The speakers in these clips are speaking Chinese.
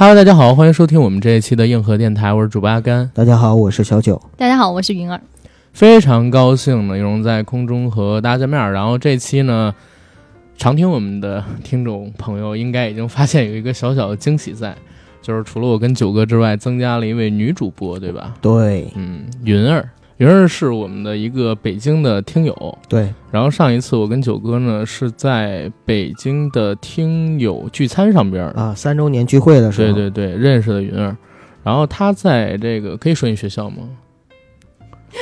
Hello，大家好，欢迎收听我们这一期的硬核电台，我是主播阿甘。大家好，我是小九。大家好，我是云儿。非常高兴呢，又能在空中和大家见面。然后这期呢，常听我们的听众朋友应该已经发现有一个小小的惊喜在，就是除了我跟九哥之外，增加了一位女主播，对吧？对，嗯，云儿。云儿是我们的一个北京的听友，对。然后上一次我跟九哥呢是在北京的听友聚餐上边啊，三周年聚会的时候，对对对，认识的云儿。然后他在这个可以说你学校吗？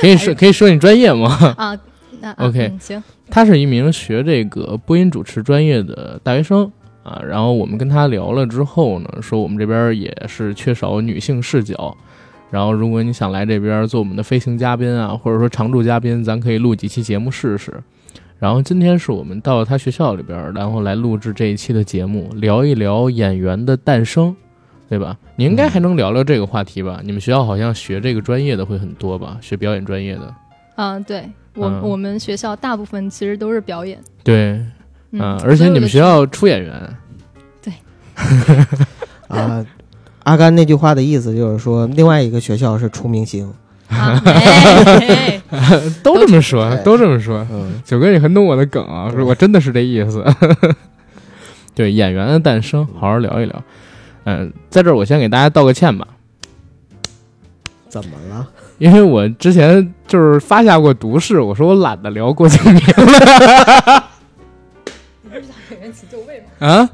可以说可以说你专业吗？啊，那 OK 行。他是一名学这个播音主持专业的大学生啊。然后我们跟他聊了之后呢，说我们这边也是缺少女性视角。然后，如果你想来这边做我们的飞行嘉宾啊，或者说常驻嘉宾，咱可以录几期节目试试。然后今天是我们到了他学校里边，然后来录制这一期的节目，聊一聊演员的诞生，对吧？你应该还能聊聊这个话题吧？你们学校好像学这个专业的会很多吧？学表演专业的？嗯，对我我们学校大部分其实都是表演。对，嗯，而且你们学校出演员？对，啊。阿甘那句话的意思就是说，另外一个学校是出明星，都这么说，都这么说。九哥，你很懂我的梗啊，我真的是这意思。对演员的诞生，好好聊一聊。嗯，在这儿我先给大家道个歉吧。怎么了？因为我之前就是发下过毒誓，我说我懒得聊郭敬明了。你不是想演员起就位吗？啊？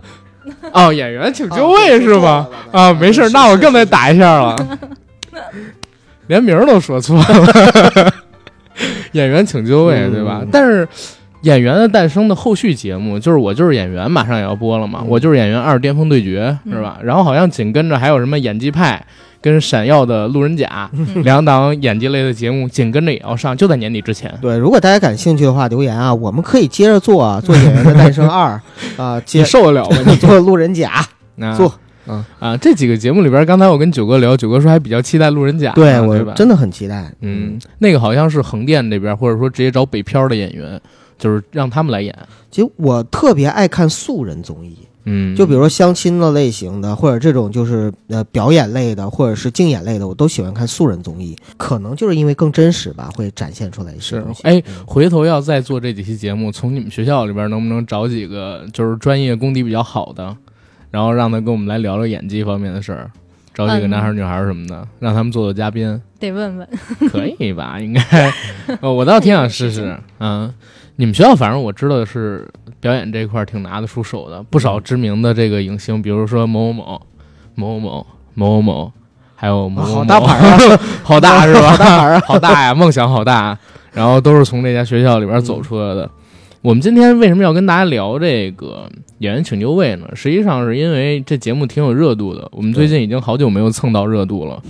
哦，演员请就位是吧？啊，没事，那我更得打一下了，连名都说错了。演员请就位，对吧？但是演员的诞生的后续节目，就是我就是演员，马上也要播了嘛。我就是演员二巅峰对决，是吧？然后好像紧跟着还有什么演技派。跟闪耀的路人甲两档演技类的节目紧跟着也要上，就在年底之前。对，如果大家感兴趣的话，留言啊，我们可以接着做啊，做演员的诞生二啊，接受得了吗？你做路人甲，做嗯啊，这几个节目里边，刚才我跟九哥聊，九哥说还比较期待路人甲，对我真的很期待。嗯，那个好像是横店这边，或者说直接找北漂的演员，就是让他们来演。其实我特别爱看素人综艺。嗯，就比如说相亲的类型的，或者这种就是呃表演类的，或者是竞演类的，我都喜欢看素人综艺。可能就是因为更真实吧，会展现出来一些东西。哎，回头要再做这几期节目，从你们学校里边能不能找几个就是专业功底比较好的，然后让他跟我们来聊聊演技方面的事儿，找几个男孩女孩什么的，让他们做做嘉宾。得问问，可以吧？应该，我倒挺想试试。嗯，你们学校反正我知道是。表演这块儿挺拿得出手的，不少知名的这个影星，比如说某某某、某某某、某某某，还有某某，好大牌啊，好大是吧？大牌儿 好大呀，梦想好大。然后都是从这家学校里边走出来的。我们今天为什么要跟大家聊这个演员请就位呢？实际上是因为这节目挺有热度的。我们最近已经好久没有蹭到热度了，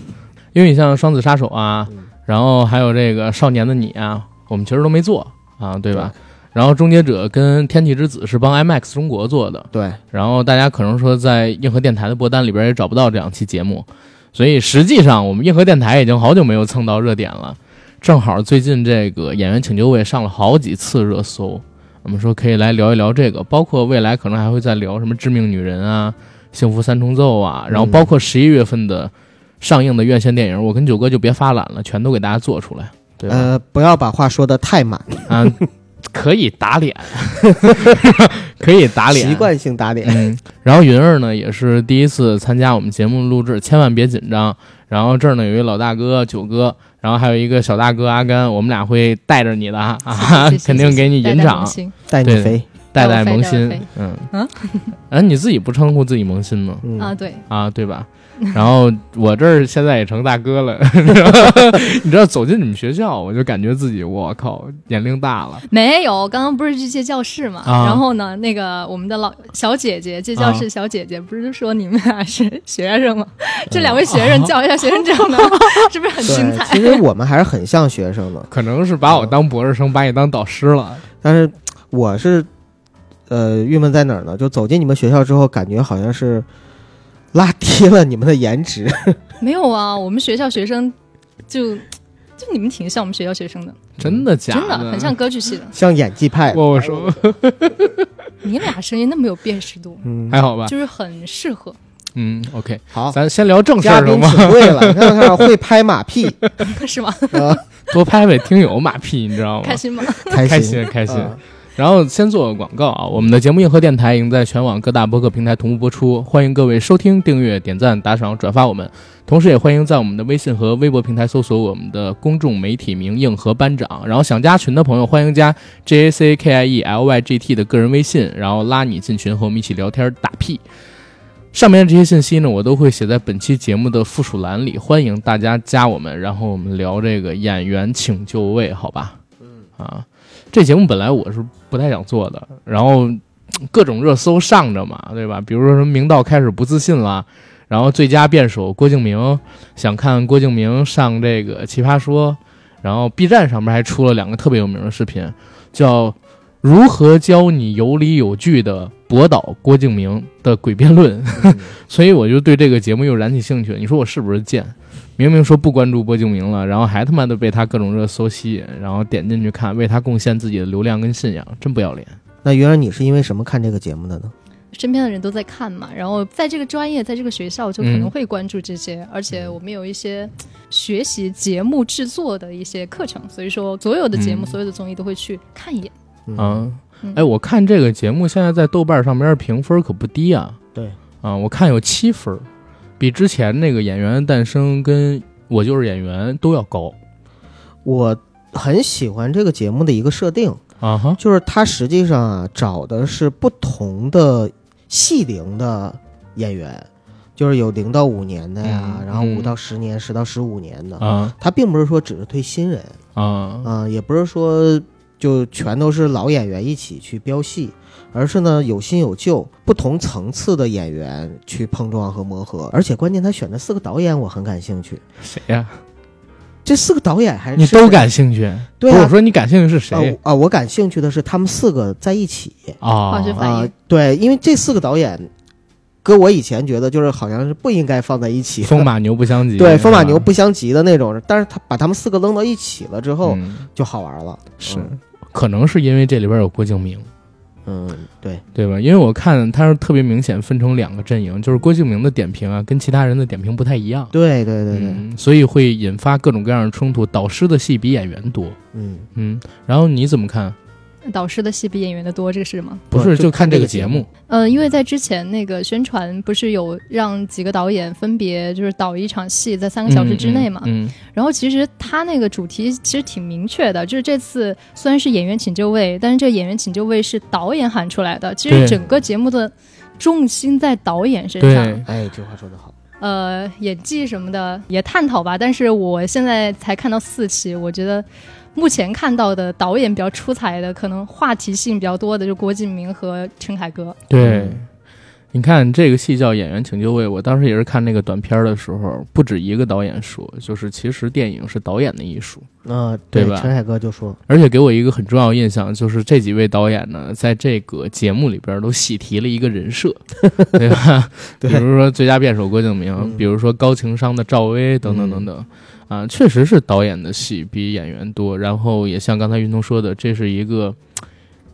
因为你像《双子杀手》啊，然后还有这个《少年的你》啊，我们其实都没做啊，对吧？然后《终结者》跟《天气之子》是帮 IMAX 中国做的，对。然后大家可能说在硬核电台的播单里边也找不到这两期节目，所以实际上我们硬核电台已经好久没有蹭到热点了。正好最近这个《演员请就位》上了好几次热搜，我们说可以来聊一聊这个，包括未来可能还会再聊什么《致命女人》啊、《幸福三重奏》啊，然后包括十一月份的上映的院线电影，我跟九哥就别发懒了，全都给大家做出来。对呃，不要把话说的太满啊。可以打脸，可以打脸，习惯性打脸。嗯，然后云儿呢也是第一次参加我们节目录制，千万别紧张。然后这儿呢有一老大哥九哥，然后还有一个小大哥阿甘，我们俩会带着你的啊，肯定给你引场，带你飞，代代萌新。嗯嗯，哎，你自己不称呼自己萌新吗？啊，对啊，对吧？然后我这儿现在也成大哥了，你知道走进你们学校，我就感觉自己我靠年龄大了。没有，刚刚不是去借教室嘛？然后呢，那个我们的老小姐姐借教室，小姐姐不是说你们俩是学生吗？这两位学生叫一下学生证呢，是不是很精彩？其实我们还是很像学生的，可能是把我当博士生，把你当导师了。但是我是呃郁闷在哪儿呢？就走进你们学校之后，感觉好像是。拉低了你们的颜值？没有啊，我们学校学生就就你们挺像我们学校学生的，真的假的？真的很像歌剧系的，像演技派。我说，你俩声音那么有辨识度，嗯还好吧？就是很适合嗯，OK，好，咱先聊正事嘉儿吗？宾请对了，你看看会拍马屁，是吗？啊，多拍拍听友马屁，你知道吗？开心吗？开开心开心。啊然后先做个广告啊，我们的节目硬核电台已经在全网各大播客平台同步播出，欢迎各位收听、订阅、点赞、打赏、转发我们。同时，也欢迎在我们的微信和微博平台搜索我们的公众媒体名“硬核班长”。然后想加群的朋友，欢迎加 J A C K I E L Y G T 的个人微信，然后拉你进群和我们一起聊天打屁。上面这些信息呢，我都会写在本期节目的附属栏里，欢迎大家加我们，然后我们聊这个演员请就位，好吧？嗯啊，这节目本来我是不太想做的，然后各种热搜上着嘛，对吧？比如说什么明道开始不自信了，然后最佳辩手郭敬明想看郭敬明上这个奇葩说，然后 B 站上面还出了两个特别有名的视频，叫“如何教你有理有据的博导郭敬明的诡辩论”，嗯所以我就对这个节目又燃起兴趣。你说我是不是贱？明明说不关注郭敬明了，然后还他妈的被他各种热搜吸引，然后点进去看，为他贡献自己的流量跟信仰，真不要脸。那原来你是因为什么看这个节目的呢？身边的人都在看嘛，然后在这个专业，在这个学校就可能会关注这些，而且我们有一些学习节目制作的一些课程，所以说所有的节目、嗯所有的综艺都会去看一眼。嗯，啊，嗯哎，我看这个节目现在在豆瓣上面评分可不低啊。对啊，我看有七分，比之前那个《演员的诞生》跟《我就是演员》都要高我很喜欢这个节目的一个设定，啊哈。就是它实际上啊找的是不同的戏龄的演员，就是有零到五年的呀，嗯然后五嗯到十年、十到十五年的。啊它并不是说只是推新人啊啊、也不是说就全都是老演员一起去飙戏，而是呢有新有旧，不同层次的演员去碰撞和磨合。而且关键他选的四个导演我很感兴趣，谁呀、这四个导演还是你都感兴趣？对啊不是我说你感兴趣是谁啊啊！我感兴趣的是他们四个在一起啊？化学反应啊、对，因为这四个导演，搁我以前觉得就是好像是不应该放在一起，风马牛不相及。对风马牛不相及的那种，但是他把他们四个扔到一起了之后、嗯就好玩了。是，可能是因为这里边有郭敬明，嗯，嗯对，对吧？因为我看他是特别明显分成两个阵营，就是郭敬明的点评啊，跟其他人的点评不太一样。对对对对，嗯，所以会引发各种各样的冲突。导师的戏比演员多，嗯，嗯，然后你怎么看？导师的戏比演员的多，这个是吗？不是，就就看这这个节目，呃，因为在之前那个宣传不是有让几个导演分别就是导一场戏，在三个小时之内嘛。嗯，然后其实他那个主题其实挺明确的，就是这次虽然是演员请就位，但是这个演员请就位是导演喊出来的。其实整个节目的重心在导演身对上，哎，这话说得好。呃，演技什么的也探讨吧。但是我现在才看到四期，我觉得目前看到的导演比较出彩的，可能话题性比较多的就郭敬明和陈凯歌。对。你看这个戏叫《演员请就位》，我当时也是看那个短片儿的时候，不止一个导演说，就是其实电影是导演的艺术。啊、对吧陈凯歌就说，而且给我一个很重要的印象，就是这几位导演呢，在这个节目里边都喜提了一个人设，对吧？对比如说最佳辩手郭敬明，嗯比如说高情商的赵薇，等等等等，啊，确实是导演的戏比演员多。然后也像刚才云彤说的，这是一个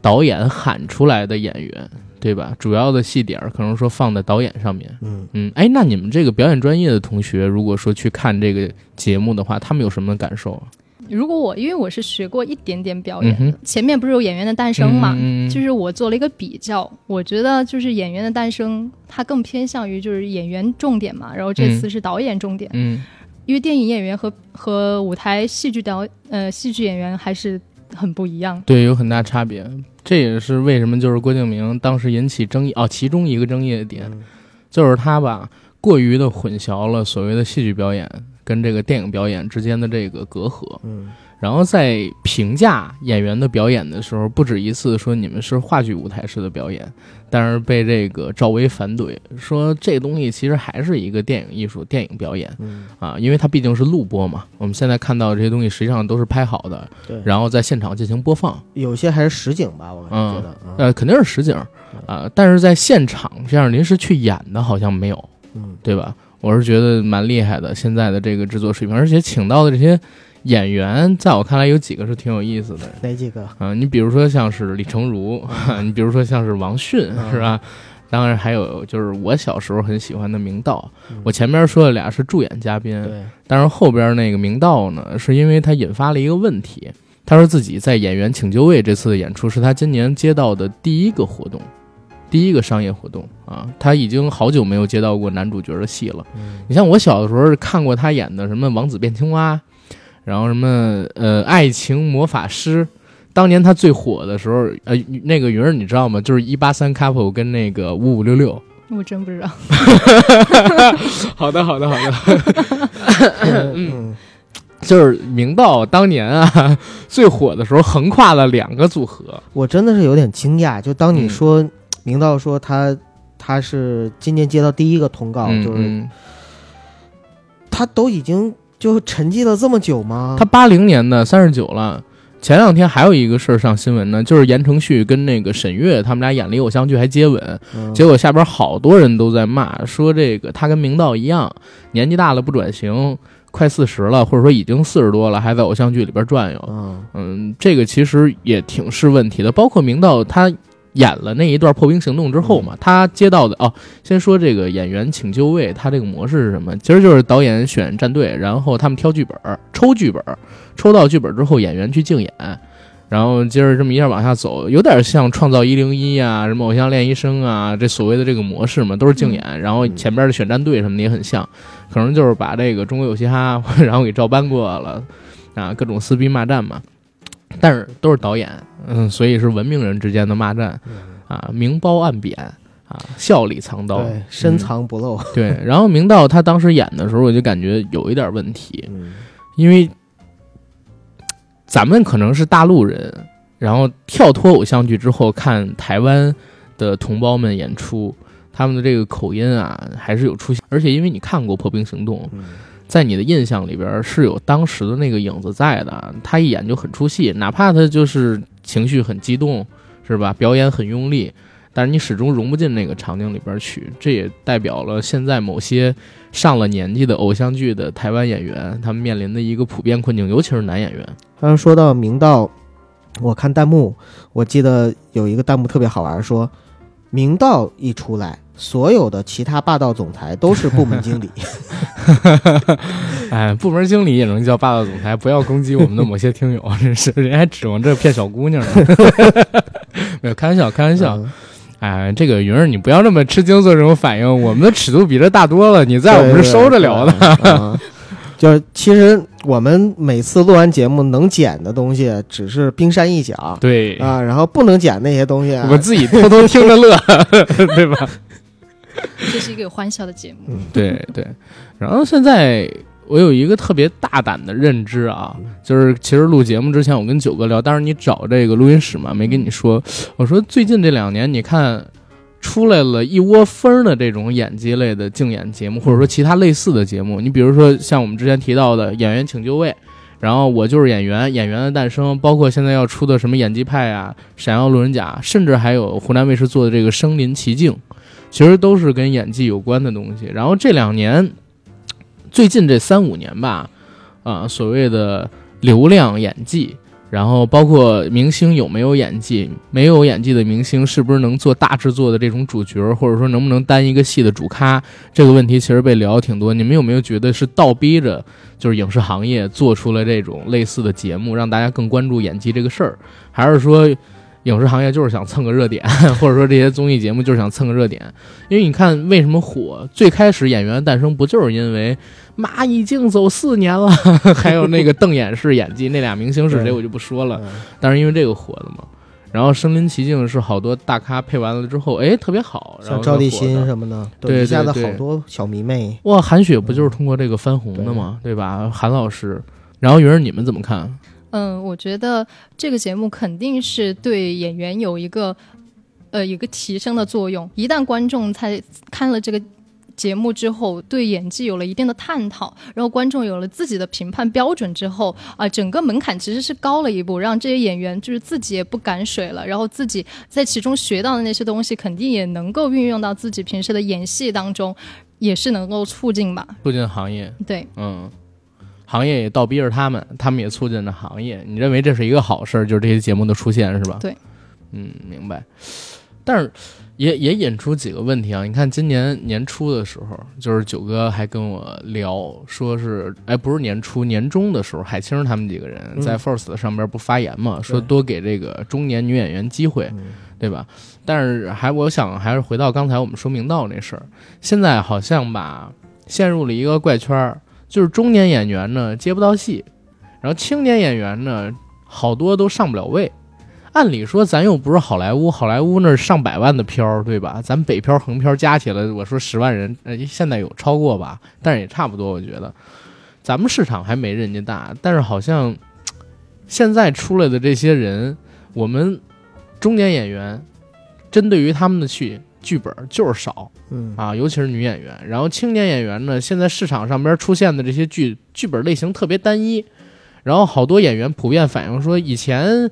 导演喊出来的演员，对吧？主要的戏点儿可能说放在导演上面。嗯，嗯，哎，那你们这个表演专业的同学，如果说去看这个节目的话，他们有什么感受啊？如果我因为我是学过一点点表演，嗯前面不是有演员的诞生嘛，嗯嗯嗯就是我做了一个比较，我觉得就是演员的诞生，它更偏向于就是演员重点嘛，然后这次是导演重点，嗯因为电影演员和和舞台戏剧导呃戏剧演员还是很不一样。对，有很大差别。这也是为什么就是郭敬明当时引起争议哦，其中一个争议的点嗯就是他吧过于的混淆了所谓的戏剧表演跟这个电影表演之间的这个隔阂，嗯然后在评价演员的表演的时候，不止一次说你们是话剧舞台式的表演，但是被这个赵薇反怼，说这东西其实还是一个电影艺术、电影表演嗯，啊，因为它毕竟是录播嘛。我们现在看到这些东西实际上都是拍好的，对，然后在现场进行播放。有些还是实景吧，我感觉觉得，嗯呃，肯定是实景儿啊、但是在现场这样临时去演的，好像没有，嗯对吧？我是觉得蛮厉害的，现在的这个制作水平，而且请到的这些演员，在我看来有几个是挺有意思的。哪几个？啊，你比如说像是李成儒，你比如说像是王迅，嗯是吧？当然还有就是我小时候很喜欢的明道。我前面说的俩是助演嘉宾，对，但是后边那个明道呢，是因为他引发了一个问题。他说自己在演员请就位这次的演出是他今年接到的第一个活动，第一个商业活动啊，他已经好久没有接到过男主角的戏了。你像我小的时候看过他演的什么《王子变青蛙》，然后什么呃《爱情魔法师》。当年他最火的时候，呃，那个云儿你知道吗？就是一八三 couple 跟那个五五六六。我真不知道。好的，好的，好的。嗯，就是明道当年啊最火的时候，横跨了两个组合。我真的是有点惊讶，就当你说明道说他他是今年接到第一个通告，就是他都已经就沉寂了这么久吗？他八零年的三十九了。前两天还有一个事儿上新闻呢，就是言承旭跟那个沈月他们俩演了一偶像剧还接吻，结果下边好多人都在骂，说这个他跟明道一样，年纪大了不转型，快四十了，或者说已经四十多了，还在偶像剧里边转悠。嗯，这个其实也挺是问题的，包括明道他。演了那一段破冰行动之后嘛，他接到的哦，先说这个演员请就位，他这个模式是什么？其实就是导演选战队，然后他们挑剧本，抽剧本，抽到剧本之后，演员去竞演，然后接着这么一下往下走，有点像创造一零一啊，什么偶像练习生啊，这所谓的这个模式嘛，都是竞演，然后前边的选战队什么的也很像，可能就是把这个中国有嘻哈然后给照搬过来了啊，各种撕逼骂战嘛。但是都是导演，嗯，所以是文明人之间的骂战，啊，明褒暗贬，啊，笑里藏刀，深藏不露。对，然后明道他当时演的时候，我就感觉有一点问题，因为咱们可能是大陆人，然后跳脱偶像剧之后看台湾的同胞们演出，他们的这个口音啊，还是有出现，而且因为你看过《破冰行动》。在你的印象里边是有当时的那个影子在的，他一演就很出戏，哪怕他就是情绪很激动，是吧？表演很用力，但是你始终融不进那个场景里边去。这也代表了现在某些上了年纪的偶像剧的台湾演员，他们面临的一个普遍困境，尤其是男演员。刚刚说到明道，我看弹幕，我记得有一个弹幕特别好玩，说明道一出来。所有的其他霸道总裁都是部门经理，哎，部门经理也能叫霸道总裁？不要攻击我们的某些听友，真是人还指望这骗小姑娘呢。没有开玩笑，开玩笑。哎，这个云儿，你不要那么吃惊做这种反应，我们的尺度比这大多了，你在我们这收着聊的。就是其实我们每次录完节目能剪的东西只是冰山一角，对啊，然后不能剪那些东西，我自己偷偷听着乐，对吧？这是一个有欢笑的节目，对对。然后现在我有一个特别大胆的认知啊，就是其实录节目之前我跟九哥聊，当时你找这个录音室嘛，没跟你说。我说最近这两年，你看出来了一窝蜂的这种演技类的竞演节目，或者说其他类似的节目。你比如说像我们之前提到的《演员请就位》，然后我就是演员，《演员的诞生》，包括现在要出的什么演技派啊、闪耀路人甲，甚至还有湖南卫视做的这个《身临其境》。其实都是跟演技有关的东西。然后这两年，最近这三五年吧，啊，所谓的流量演技，然后包括明星有没有演技，没有演技的明星是不是能做大制作的这种主角，或者说能不能担一个戏的主咖，这个问题其实被聊挺多。你们有没有觉得是倒逼着，就是影视行业做出了这种类似的节目，让大家更关注演技这个事儿，还是说？影视行业就是想蹭个热点，或者说这些综艺节目就是想蹭个热点，因为你看为什么火？最开始《演员诞生》不就是因为马已经走四年了，还有那个瞪眼式演技，那俩明星是谁我就不说了，但是因为这个火的嘛。然后身临其境是好多大咖配完了之后，哎，特别好，像赵立新什么的，对，一下子好多小迷妹。哇，韩雪不就是通过这个翻红的吗？对吧？韩老师，然后云儿你们怎么看？嗯，我觉得这个节目肯定是对演员有一个，呃，一个提升的作用。一旦观众在看了这个节目之后，对演技有了一定的探讨，然后观众有了自己的评判标准之后，啊，整个门槛其实是高了一步，让这些演员就是自己也不敢水了，然后自己在其中学到的那些东西，肯定也能够运用到自己平时的演戏当中，也是能够促进吧，促进行业。对，嗯。行业也倒逼着他们，他们也促进着行业。你认为这是一个好事儿？就是这些节目的出现，是吧？对，嗯，明白。但是也也引出几个问题啊！你看今年年初的时候，就是九哥还跟我聊，说是哎，不是年初年中的时候，海清他们几个人在 First 上边不发言嘛，说多给这个中年女演员机会，对吧？但是还我想还是回到刚才我们说明道那事儿，现在好像吧陷入了一个怪圈，就是中年演员呢接不到戏，然后青年演员呢好多都上不了位。按理说，咱又不是好莱坞，好莱坞那上百万的漂，对吧？咱北漂、横漂加起来，我说十万人，呃，现在有超过吧？但是也差不多，我觉得，咱们市场还没人家大。但是好像现在出来的这些人，我们中年演员针对于他们的去剧本就是少，嗯啊，尤其是女演员。然后青年演员呢，现在市场上边出现的这些剧剧本类型特别单一，然后好多演员普遍反映说，以前。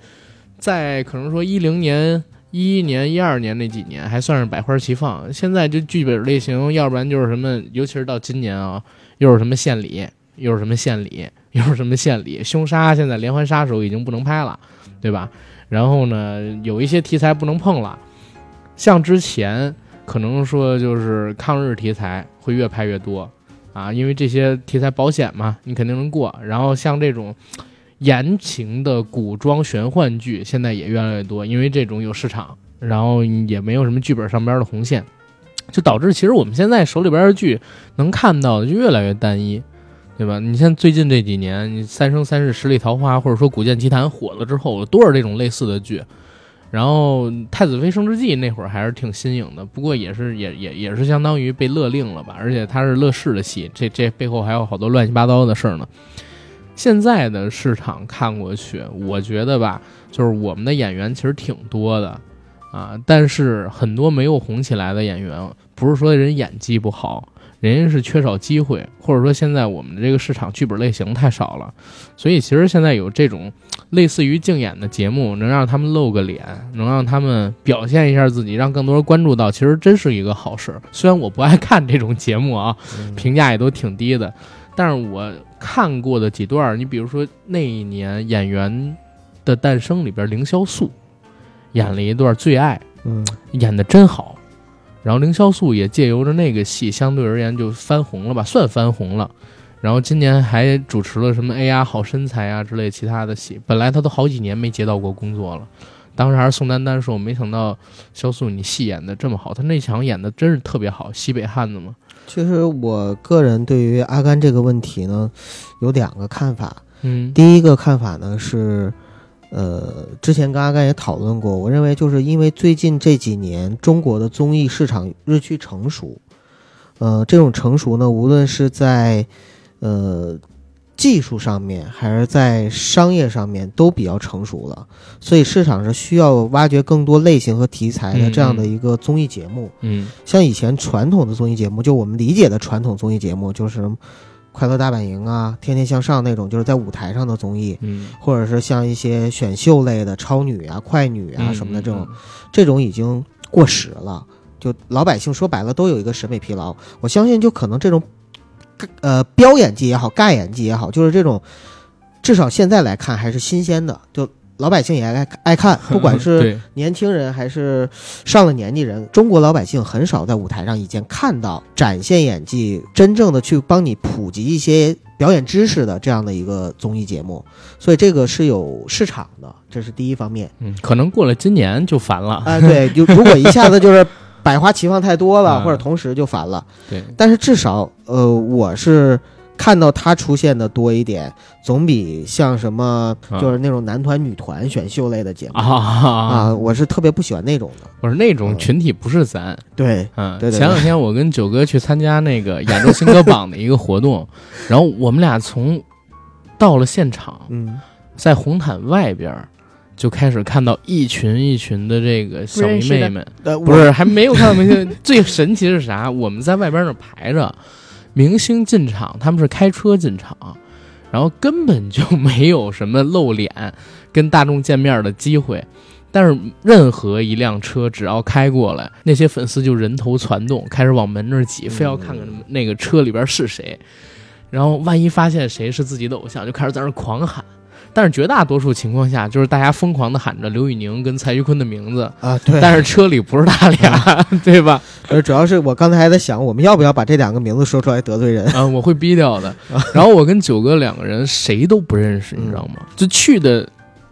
在可能说一零年、一一年、一二年那几年还算是百花齐放，现在这剧本类型，要不然就是什么，尤其是到今年啊，又是什么献礼，又是什么献礼，又是什么献礼，凶杀现在连环杀手已经不能拍了，对吧？然后呢，有一些题材不能碰了，像之前可能说就是抗日题材会越拍越多啊，因为这些题材保险嘛，你肯定能过。然后像这种。言情的古装玄幻剧现在也越来越多，因为这种有市场，然后也没有什么剧本上边的红线，就导致其实我们现在手里边的剧能看到的就越来越单一，对吧？你像最近这几年，你《三生三世十里桃花》或者说《古剑奇谭》火了之后，有多少这种类似的剧？然后《太子妃升职记》那会儿还是挺新颖的，不过也是也也也是相当于被勒令了吧？而且它是乐视的戏，这这背后还有好多乱七八糟的事儿呢。现在的市场看过去，我觉得吧，就是我们的演员其实挺多的，啊，但是很多没有红起来的演员，不是说人演技不好，人家是缺少机会，或者说现在我们的这个市场剧本类型太少了，所以其实现在有这种类似于竞演的节目，能让他们露个脸，能让他们表现一下自己，让更多人关注到，其实真是一个好事。虽然我不爱看这种节目啊，评价也都挺低的，但是我。看过的几段，你比如说那一年《演员的诞生》里边，凌潇肃演了一段《最爱》，嗯，演的真好。然后凌潇肃也借由着那个戏，相对而言就翻红了吧，算翻红了。然后今年还主持了什么《哎呀好身材》啊之类其他的戏。本来他都好几年没接到过工作了，当时还是宋丹丹说：“我没想到潇肃你戏演的这么好，他那场演的真是特别好，西北汉子嘛。”其实我个人对于阿甘这个问题呢，有两个看法。嗯，第一个看法呢是，呃，之前跟阿甘也讨论过，我认为就是因为最近这几年中国的综艺市场日趋成熟，呃，这种成熟呢，无论是在，呃。技术上面还是在商业上面都比较成熟了，所以市场是需要挖掘更多类型和题材的这样的一个综艺节目。嗯，像以前传统的综艺节目，就我们理解的传统综艺节目，就是《快乐大本营》啊，《天天向上》那种，就是在舞台上的综艺。嗯，或者是像一些选秀类的超女啊、快女啊什么的这种，这种已经过时了。就老百姓说白了都有一个审美疲劳，我相信就可能这种。呃，飙演技也好，尬演技也好，就是这种，至少现在来看还是新鲜的，就老百姓也爱爱看，不管是年轻人还是上了年纪人，中国老百姓很少在舞台上已经看到展现演技，真正的去帮你普及一些表演知识的这样的一个综艺节目，所以这个是有市场的，这是第一方面。嗯，可能过了今年就烦了。啊，对，就如果一下子就是。百花齐放太多了，或者同时就烦了。对，但是至少，呃，我是看到他出现的多一点，总比像什么就是那种男团、女团选秀类的节目啊，我是特别不喜欢那种的。我是那种群体不是咱。对，嗯，对。前两天我跟九哥去参加那个亚洲新歌榜的一个活动，然后我们俩从到了现场，嗯，在红毯外边。就开始看到一群一群的这个小迷妹们，不是还没有看到明星。最神奇是啥？我们在外边那排着，明星进场，他们是开车进场，然后根本就没有什么露脸、跟大众见面的机会。但是任何一辆车只要开过来，那些粉丝就人头攒动，开始往门那儿挤，非要看看那个车里边是谁。然后万一发现谁是自己的偶像，就开始在那狂喊。但是绝大多数情况下，就是大家疯狂的喊着刘宇宁跟蔡徐坤的名字啊，对，但是车里不是他俩，对吧？呃，主要是我刚才还在想，我们要不要把这两个名字说出来得罪人？嗯，我会逼掉的。然后我跟九哥两个人谁都不认识，你知道吗？就去的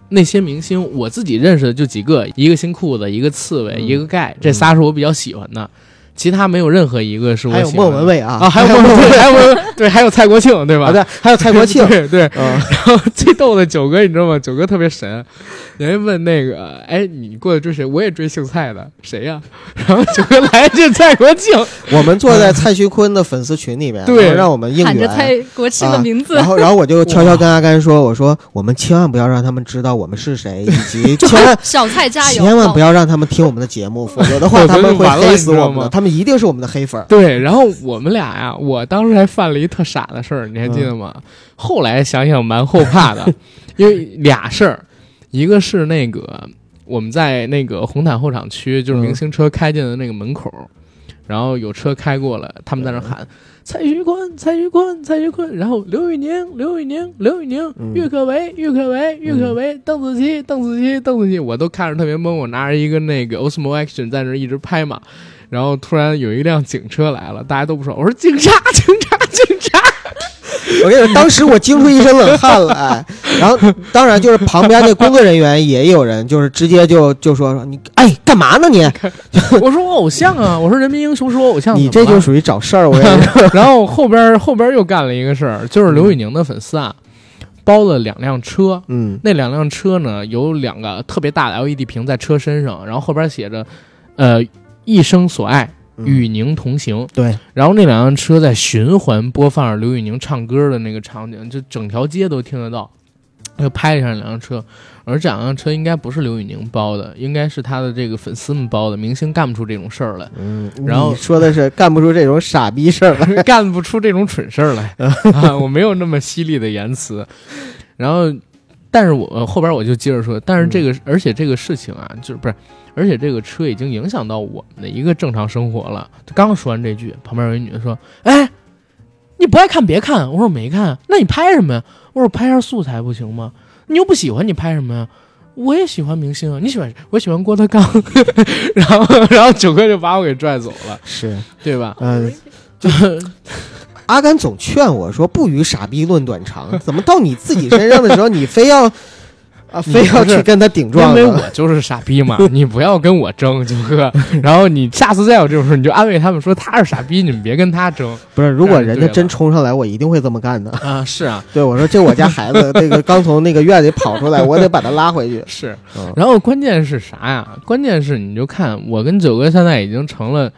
那些明星，我自己认识的就几个，一个新裤子，一个刺猬，一个盖，这仨是我比较喜欢的。其他没有任何一个是我还有莫文蔚啊啊，还有莫文蔚，还有 对，还有蔡国庆，对吧？对，还有蔡国庆，对 对。然后最逗的九哥，你知道吗？九哥特别神，人家问那个，哎，你过来追谁？我也追姓蔡的，谁呀？然后九哥来句蔡国庆，我们坐在蔡徐坤的粉丝群里面，对，让我们应喊着蔡国庆的名字。然后，然后我就悄悄跟阿甘说：“我说，我们千万不要让他们知道我们是谁，以及千万小蔡加油，千万不要让他们听我们的节目，否则的话他们会黑死我们。他们一定是我们的黑粉。”对，然后我们俩呀，我当时还犯了一特傻的事儿，你还记得吗？后来想想蛮后怕的，因为俩事儿，一个是那个我们在那个红毯候场区，就是明星车开进的那个门口，然后有车开过来，他们在那喊蔡徐坤、蔡徐坤、蔡徐坤，然后刘宇宁、刘宇宁、刘宇宁、郁可唯、郁可唯、郁可唯、邓紫棋、邓紫棋、邓紫棋，我都看着特别懵，我拿着一个那个 Osmo Action 在那一直拍嘛。然后突然有一辆警车来了，大家都不说，我说警察，警察，警察！我跟你说，当时我惊出一身冷汗来。然后，当然就是旁边那工作人员也有人，就是直接就就说说你，哎，干嘛呢你？我说我偶像啊，我说人民英雄是我偶像。你这就属于找事儿，我跟你说。然后后边后边又干了一个事儿，就是刘宇宁的粉丝啊，包了两辆车，嗯，那两辆车呢有两个特别大的 LED 屏在车身上，然后后边写着，呃。一生所爱，与您同行。对，然后那两辆车在循环播放着刘宇宁唱歌的那个场景，就整条街都听得到。又拍上两辆车，而这两辆车应该不是刘宇宁包的，应该是他的这个粉丝们包的。明星干不出这种事儿来。嗯，然后说的是干不出这种傻逼事儿来，干不出这种蠢事儿来。啊，我没有那么犀利的言辞。然后，但是我后边我就接着说，但是这个，而且这个事情啊，就是不是。而且这个车已经影响到我们的一个正常生活了。刚说完这句，旁边有一女的说：“哎，你不爱看别看。”我说：“没看。”那你拍什么呀？我说：“拍下素材不行吗？你又不喜欢，你拍什么呀？”我也喜欢明星啊，你喜欢？我喜欢郭德纲。然后，然后九哥就把我给拽走了，是对吧？嗯，就阿甘总劝我说：“不与傻逼论短长。”怎么到你自己身上的时候，你非要？啊，非要去跟他顶撞，因为我就是傻逼嘛！你不要跟我争，九哥。然后你下次再有这种事，你就安慰他们说他是傻逼，你们别跟他争。不是，如果人家真冲上来，我一定会这么干的。啊，是啊，对我说，这我家孩子，这个刚从那个院里跑出来，我得把他拉回去。是，然后关键是啥呀？关键是你就看我跟九哥现在已经成了，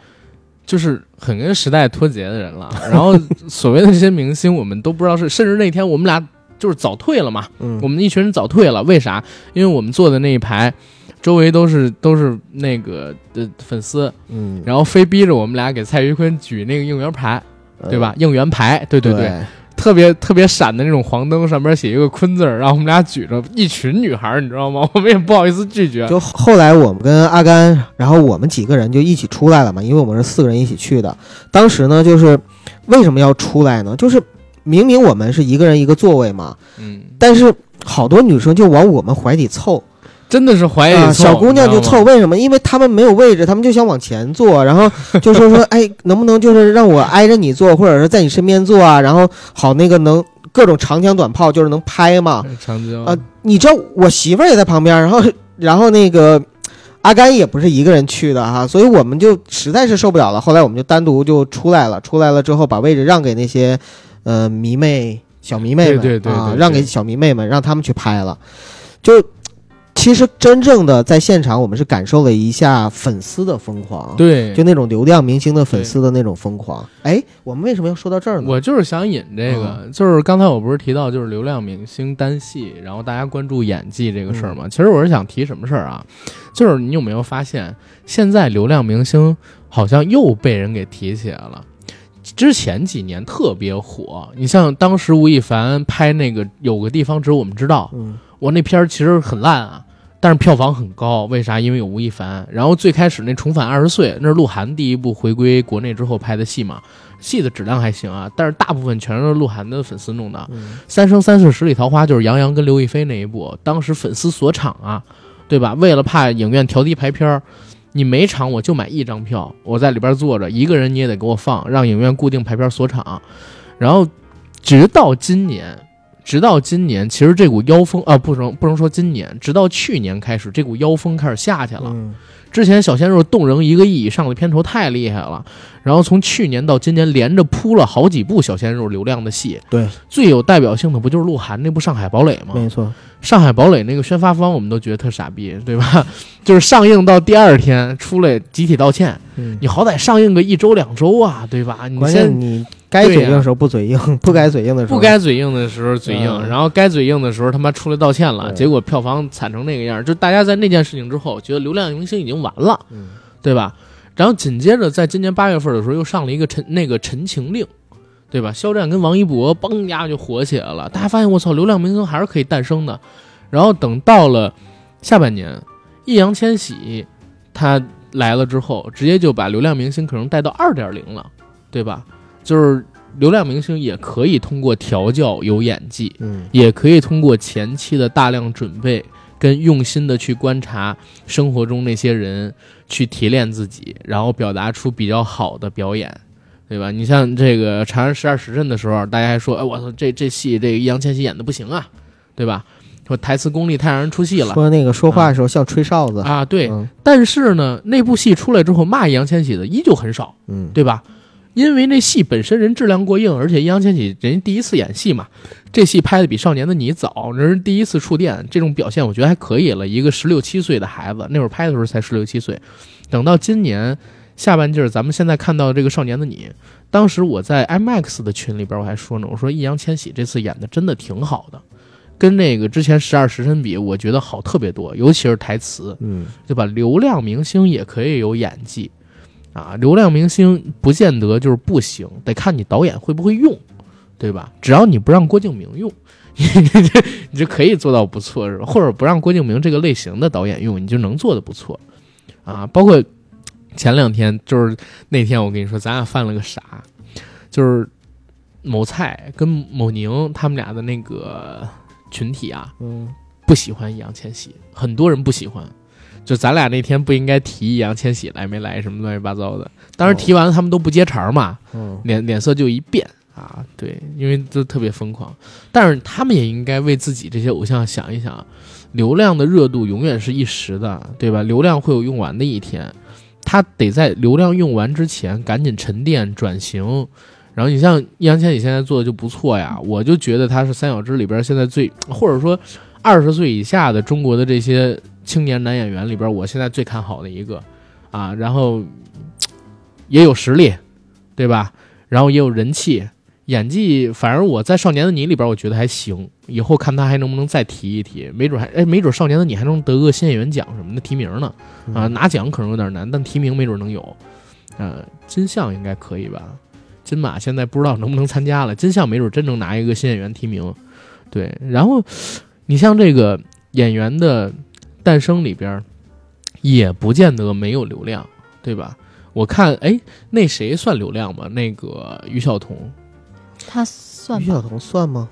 就是很跟时代脱节的人了。然后所谓的这些明星，我们都不知道是，甚至那天我们俩。就是早退了嘛，嗯，我们一群人早退了，为啥？因为我们坐的那一排，周围都是都是那个的粉丝，嗯，然后非逼着我们俩给蔡徐坤举那个应援牌，对吧？应援牌，对对对，特别特别闪的那种黄灯，上面写一个坤字儿，然后我们俩举着，一群女孩，你知道吗？我们也不好意思拒绝。就后来我们跟阿甘，然后我们几个人就一起出来了嘛，因为我们是四个人一起去的。当时呢，就是为什么要出来呢？就是。明明我们是一个人一个座位嘛，嗯，但是好多女生就往我们怀里凑，真的是怀里凑，小姑娘就凑，为什么？因为他们没有位置，他们就想往前坐，然后就说说，哎，能不能就是让我挨着你坐，或者是在你身边坐啊？然后好那个能各种长枪短炮，就是能拍嘛。长枪啊，你知道我媳妇儿也在旁边，然后 然后那个阿甘也不是一个人去的哈，所以我们就实在是受不了了，后来我们就单独就出来了，出来了之后把位置让给那些。呃，迷妹小迷妹们啊，让给小迷妹们，让他们去拍了。就其实真正的在现场，我们是感受了一下粉丝的疯狂，对，就那种流量明星的粉丝的那种疯狂。哎，我们为什么要说到这儿呢？我就是想引这个，就是刚才我不是提到就是流量明星单戏，然后大家关注演技这个事儿嘛？其实我是想提什么事儿啊？就是你有没有发现，现在流量明星好像又被人给提起来了。之前几年特别火，你像当时吴亦凡拍那个有个地方只有我们知道，嗯，我那片儿其实很烂啊，但是票房很高，为啥？因为有吴亦凡。然后最开始那《重返二十岁》，那是鹿晗第一部回归国内之后拍的戏嘛，戏的质量还行啊，但是大部分全是鹿晗的粉丝弄的。三生三世十里桃花就是杨洋跟刘亦菲那一部，当时粉丝锁场啊，对吧？为了怕影院调低排片儿你每场我就买一张票，我在里边坐着，一个人你也得给我放，让影院固定排片锁场。然后直到今年。直到今年，其实这股妖风啊，不能不能说今年，直到去年开始，这股妖风开始下去了。之前小鲜肉动辄一个亿以上的片酬太厉害了，然后从去年到今年，连着铺了好几部小鲜肉流量的戏。对，最有代表性的不就是鹿晗那部《上海堡垒》吗？没错。上海堡垒那个宣发方，我们都觉得特傻逼，对吧？就是上映到第二天出来集体道歉，你好歹上映个一周两周啊，对吧？你先你该嘴硬的时候不嘴硬，不该嘴硬的时候不该嘴硬的时候嘴硬，然后该嘴硬的时候他妈出来道歉了，结果票房惨成那个样，就大家在那件事情之后觉得流量明星已经完了，对吧？然后紧接着在今年八月份的时候又上了一个陈那个《陈情令》。对吧？肖战跟王一博嘣一下就火起来了，大家发现我操，流量明星还是可以诞生的。然后等到了下半年，易烊千玺他来了之后，直接就把流量明星可能带到二点零了，对吧？就是流量明星也可以通过调教有演技，嗯，也可以通过前期的大量准备跟用心的去观察生活中那些人，去提炼自己，然后表达出比较好的表演。对吧？你像这个《长安十二时辰》的时候，大家还说：“哎，我操，这这戏这个易烊千玺演的不行啊，对吧？说台词功力太让人出戏了。说那个说话的时候像吹哨子啊。对，但是呢，那部戏出来之后，骂易烊千玺的依旧很少，嗯，对吧？因为那戏本身人质量过硬，而且易烊千玺人家第一次演戏嘛，这戏拍的比《少年的你》早，人是第一次触电，这种表现我觉得还可以了。一个十六七岁的孩子，那会儿拍的时候才十六七岁，等到今年。下半季儿，咱们现在看到这个少年的你，当时我在 IMAX 的群里边，我还说呢，我说易烊千玺这次演的真的挺好的，跟那个之前十二时辰比，我觉得好特别多，尤其是台词，嗯，对吧？流量明星也可以有演技，啊，流量明星不见得就是不行，得看你导演会不会用，对吧？只要你不让郭敬明用，你 就你就可以做到不错，是吧？或者不让郭敬明这个类型的导演用，你就能做的不错，啊，包括。前两天就是那天，我跟你说，咱俩犯了个傻，就是某菜跟某宁他们俩的那个群体啊，嗯，不喜欢易烊千玺，很多人不喜欢。就咱俩那天不应该提易烊千玺来没来什么乱七八糟的，当时提完了他们都不接茬嘛，脸脸色就一变啊，对，因为都特别疯狂。但是他们也应该为自己这些偶像想一想，流量的热度永远是一时的，对吧？流量会有用完的一天。他得在流量用完之前赶紧沉淀转型，然后你像易烊千玺现在做的就不错呀，我就觉得他是三小只里边现在最，或者说二十岁以下的中国的这些青年男演员里边，我现在最看好的一个啊，然后也有实力，对吧？然后也有人气。演技，反正我在《少年的你》里边，我觉得还行。以后看他还能不能再提一提，没准还哎，没准《少年的你》还能得个新演员奖什么的提名呢。啊，拿奖可能有点难，但提名没准能有。呃，金像应该可以吧？金马现在不知道能不能参加了，金像没准真能拿一个新演员提名。对，然后你像这个演员的诞生里边，也不见得没有流量，对吧？我看哎，那谁算流量吗？那个于晓彤。他算于晓彤算吗？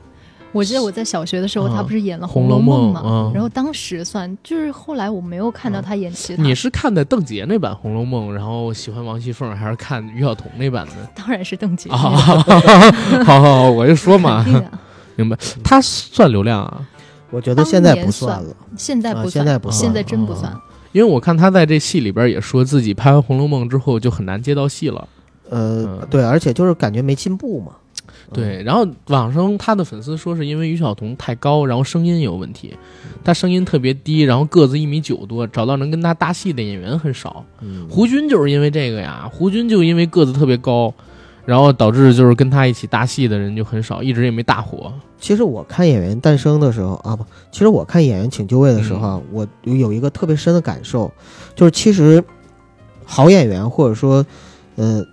我记得我在小学的时候，他不是演了《红楼梦》吗？然后当时算，就是后来我没有看到他演其他。你是看的邓婕那版《红楼梦》，然后喜欢王熙凤，还是看于晓彤那版的？当然是邓婕。好好好，我就说嘛，明白。他算流量啊？我觉得现在不算了，现在不算，现在不，现在真不算。因为我看他在这戏里边也说自己拍完《红楼梦》之后就很难接到戏了。呃，对，而且就是感觉没进步嘛。对，然后网上他的粉丝说是因为于晓彤太高，然后声音有问题，他声音特别低，然后个子一米九多，找到能跟他搭戏的演员很少。胡军就是因为这个呀，胡军就因为个子特别高，然后导致就是跟他一起搭戏的人就很少，一直也没大火。其实我看《演员诞生》的时候啊，不，其实我看《演员请就位》的时候，我有一个特别深的感受，就是其实好演员或者说，呃。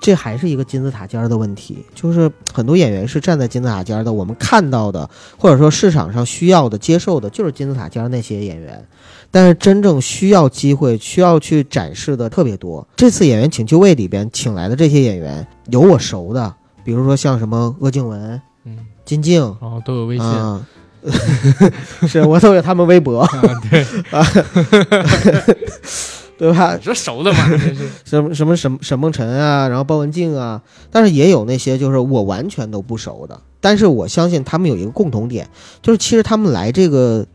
这还是一个金字塔尖儿的问题，就是很多演员是站在金字塔尖儿的，我们看到的或者说市场上需要的、接受的，就是金字塔尖儿那些演员。但是真正需要机会、需要去展示的特别多。这次《演员请就位》里边请来的这些演员，有我熟的，比如说像什么鄂靖文、嗯，金靖，哦，都有微信，啊，是我都有他们微博，啊对，对吧？说熟的嘛，什么什么沈沈梦辰啊，然后包文婧啊，但是也有那些就是我完全都不熟的，但是我相信他们有一个共同点，就是其实他们来这个，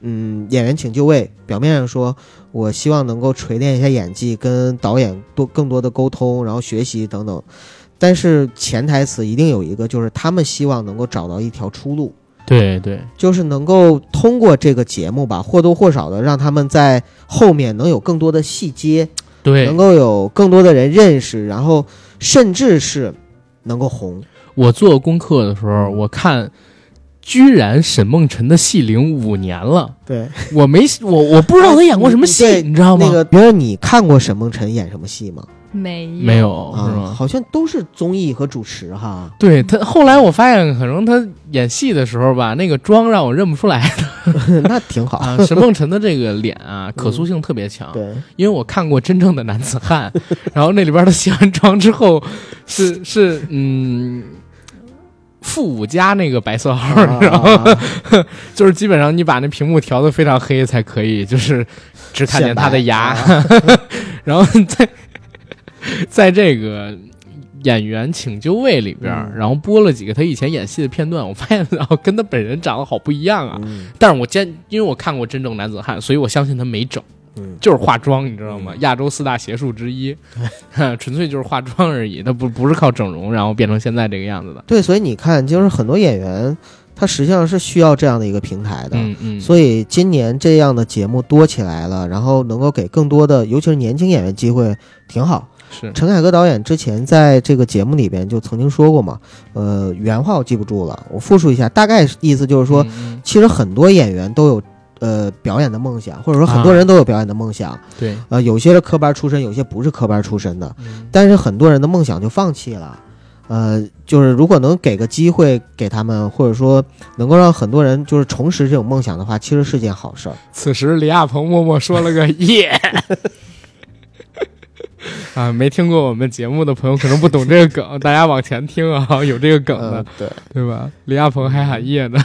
嗯，演员请就位，表面上说我希望能够锤炼一下演技，跟导演多更多的沟通，然后学习等等，但是潜台词一定有一个，就是他们希望能够找到一条出路。对对，就是能够通过这个节目吧，或多或少的让他们在后面能有更多的细节，对能，够有更多的人认识，然后甚至是能够红。我做功课的时候，我看，居然沈梦辰的戏龄五年了，对，我没我我不知道他演过什么戏，对你知道吗？那个，别人你看过沈梦辰演什么戏吗？没有没有是啊，吗？好像都是综艺和主持哈。对他，后来我发现，可能他演戏的时候吧，那个妆让我认不出来 那挺好。啊。沈梦辰的这个脸啊，可塑性特别强。对，因为我看过真正的男子汉，然后那里边他卸完妆之后，是是嗯，负五加那个白色号，你知道吗就是基本上你把那屏幕调的非常黑才可以，就是只看见他的牙，显 然后在 在这个演员请就位里边，嗯然后播了几个他以前演戏的片段，我发现然后跟他本人长得好不一样啊。嗯但是我见因为我看过真正男子汉，所以我相信他没整。嗯，就是化妆，你知道吗？亚洲四大邪术之一，纯粹就是化妆而已，他不不是靠整容然后变成现在这个样子的。对，所以你看，就是很多演员他实际上是需要这样的一个平台的。嗯嗯，所以今年这样的节目多起来了，然后能够给更多的，尤其是年轻演员机会，挺好。是陈凯歌导演之前在这个节目里边就曾经说过嘛，呃，原话我记不住了，我复述一下，大概意思就是说，嗯其实很多演员都有呃表演的梦想，或者说很多人都有表演的梦想，对，呃，有些是科班出身，有些不是科班出身的，嗯但是很多人的梦想就放弃了。呃，就是如果能给个机会给他们，或者说能够让很多人就是重拾这种梦想的话，其实是件好事儿。此时李亚鹏默默说了个 耶。啊，没听过我们节目的朋友可能不懂这个梗，大家往前听啊，有这个梗的嗯，，对，对吧？李亚鹏还喊耶呢，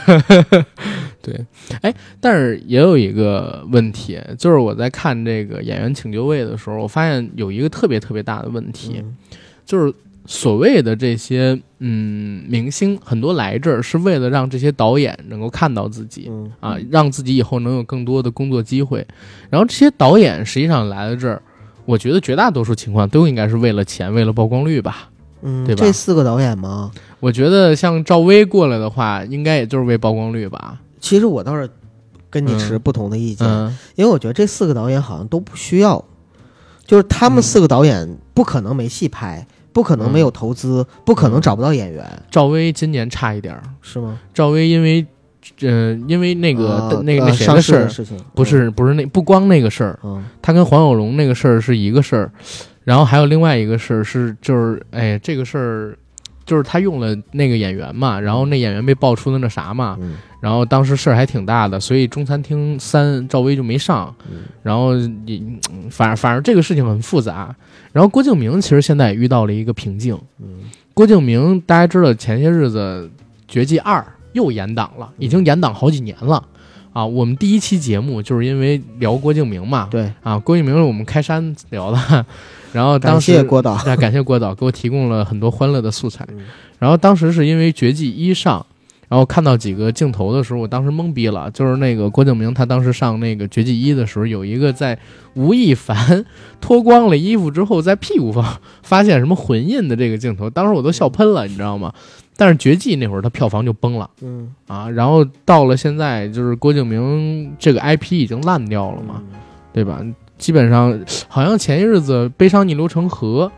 对，哎，但是也有一个问题，就是我在看这个演员请就位的时候，我发现有一个特别特别大的问题，嗯。就是所谓的这些嗯明星，很多来这儿是为了让这些导演能够看到自己。嗯。啊，让自己以后能有更多的工作机会，然后这些导演实际上来了这儿，我觉得绝大多数情况都应该是为了钱，为了曝光率吧。嗯，对吧这四个导演吗？我觉得像赵薇过来的话，应该也就是为曝光率吧。其实我倒是跟你嗯持不同的意见，嗯，因为我觉得这四个导演好像都不需要，就是他们四个导演不可能没戏拍，不可能没有投资，不可能找不到演员，赵薇今年差一点儿。是吗？赵薇因为，嗯、因为那个、啊那个那谁的事儿，事情不，是不是那不光那个事儿，嗯他跟黄有龙那个事儿是一个事儿，然后还有另外一个事儿是就是哎这个事儿。就是他用了那个演员嘛，然后那演员被爆出的那啥嘛，嗯然后当时事儿还挺大的，所以中餐厅三赵薇就没上，嗯然后也嗯反正反正这个事情很复杂。然后郭敬明其实现在也遇到了一个瓶颈，嗯郭敬明大家知道前些日子《绝技二》又延档了，已经延档好几年了。啊，我们第一期节目就是因为聊郭敬明嘛，对，啊，郭敬明是我们开山聊的，然后当感时谢郭导，啊，感谢郭导给我提供了很多欢乐的素材嗯。然后当时是因为《绝技一》上，然后看到几个镜头的时候，我当时懵逼了。就是那个郭敬明他当时上那个《绝技一》的时候，有一个在吴亦凡脱光了衣服之后，在屁股上发现什么魂印的这个镜头，当时我都笑喷了，你知道吗？但是《绝技》那会儿他票房就崩了嗯，啊，然后到了现在，就是郭敬明这个 IP 已经烂掉了嘛，对吧？基本上好像前些日子《悲伤逆流成河》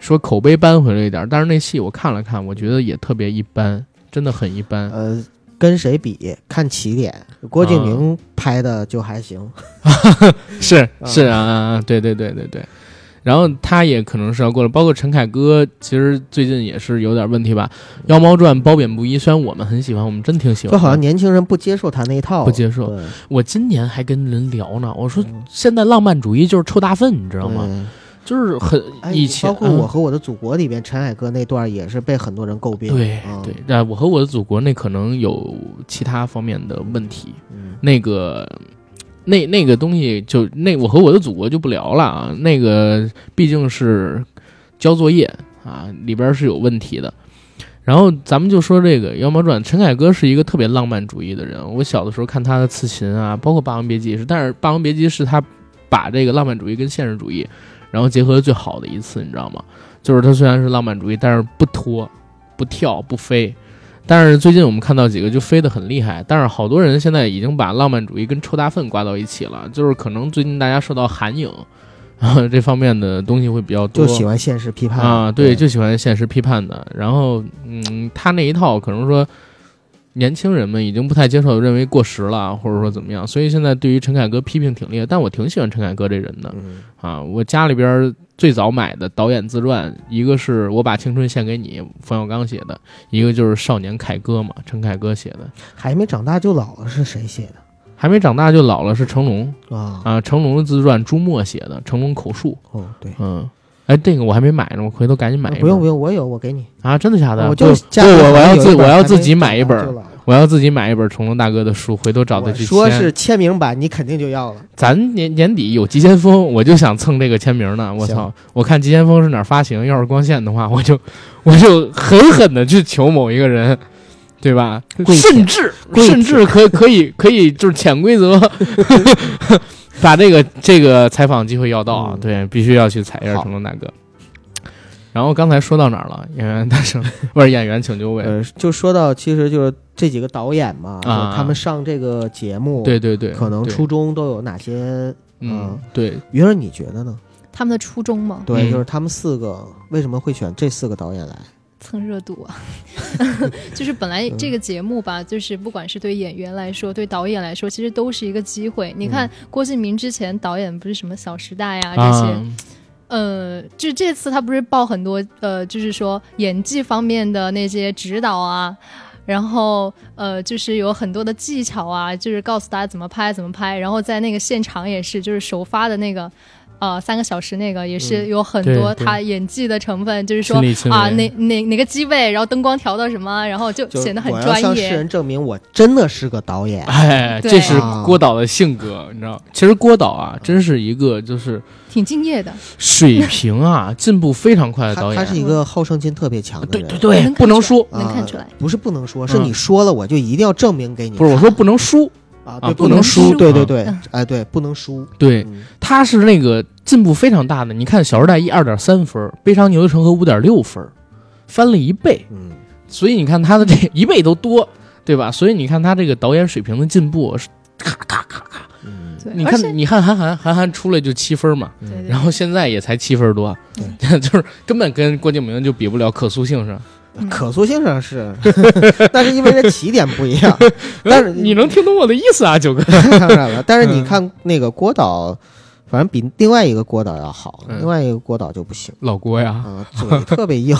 说口碑扳回了一点儿，但是那戏我看了看，我觉得也特别一般，真的很一般。呃，跟谁比？看起点，郭敬明拍的就还行，是啊是啊啊啊，对对对对对。然后他也可能是要过来，包括陈凯歌，其实最近也是有点问题吧。《妖猫传》褒贬不一，虽然我们很喜欢，我们真挺喜欢，就好像年轻人不接受他那一套，不接受。我今年还跟人聊呢，我说现在浪漫主义就是臭大粪，你知道吗？就是很以前，包括我和我的祖国里边，陈凯歌那段也是被很多人诟病。对对，那我和我的祖国那可能有其他方面的问题。那个。那那个东西就那我和我的祖国就不聊了啊，那个毕竟是交作业啊，里边是有问题的。然后咱们就说这个《妖猫传》，陈凯歌是一个特别浪漫主义的人。我小的时候看他的刺秦啊，包括《霸王别姬》是，但是《霸王别姬》是他把这个浪漫主义跟现实主义然后结合的最好的一次，你知道吗？就是他虽然是浪漫主义，但是不拖、不跳、不飞。但是最近我们看到几个就飞得很厉害，但是好多人现在已经把浪漫主义跟臭大粪挂到一起了，就是可能最近大家受到韩影 啊这方面的东西会比较多，就喜欢现实批判。啊，对，就喜欢现实批判的。然后，嗯，他那一套可能说年轻人们已经不太接受，认为过时了，或者说怎么样，所以现在对于陈凯歌批评挺烈。但我挺喜欢陈凯歌这人的啊，我家里边。最早买的导演自传，一个是我把青春献给你，冯小刚写的；一个就是少年凯歌嘛，陈凯歌写的。还没长大就老了是谁写的？还没长大就老了是成龙啊啊！成龙的自传，朱墨写的，成龙口述。哦，对，嗯，哎，这个我还没买呢，我回头赶紧买一本。不用不用，我有，我给你啊！真的假的？我就对，我我要自我要自己买一本。我要自己买一本成龙大哥的书，回头找他去。说是签名版，你肯定就要了。咱年年底有急先锋，我就想蹭这个签名呢。我操！我看急先锋是哪发行，要是光线的话，我就我就狠狠的去求某一个人，对吧？甚至甚至可可以可以就是潜规则，把这个这个采访机会要到啊！对，必须要去采一下成龙大哥。然后刚才说到哪儿了？演员大声不是演员请就位。呃，就说到其实就是这几个导演嘛，他们上这个节目，对对对，可能初衷都有哪些？嗯，对。云儿，你觉得呢？他们的初衷吗？对，就是他们四个为什么会选这四个导演来蹭热度啊？就是本来这个节目吧，就是不管是对演员来说，对导演来说，其实都是一个机会。你看郭敬明之前导演不是什么《小时代》呀这些。呃，就这次他不是报很多呃，就是说演技方面的那些指导啊，然后呃，就是有很多的技巧啊，就是告诉大家怎么拍怎么拍，然后在那个现场也是，就是首发的那个。呃，三个小时那个也是有很多他演技的成分，就是说啊，哪哪哪个机位，然后灯光调到什么，然后就显得很专业。向世人证明我真的是个导演。哎，这是郭导的性格，你知道？其实郭导啊，真是一个就是挺敬业的，水平啊，进步非常快的导演。他是一个好胜心特别强的人。对对对，不能输，能看出来。不是不能说，是你说了，我就一定要证明给你。不是我说不能输。啊，对，不能输，对对对，哎，对，不能输，对，他是那个进步非常大的。你看《小时代》一二点三分，《悲伤牛城河》五点六分，翻了一倍，嗯，所以你看他的这一倍都多，对吧？所以你看他这个导演水平的进步是咔咔咔咔，嗯，你看，你看韩寒，韩寒出来就七分嘛，然后现在也才七分多，就是根本跟郭敬明就比不了可塑性上。可塑性上是，但是因为这起点不一样。但是你能听懂我的意思啊，九哥？当然了，但是你看那个郭导，反正比另外一个郭导要好，另外一个郭导就不行。老郭呀，啊，嘴特别硬。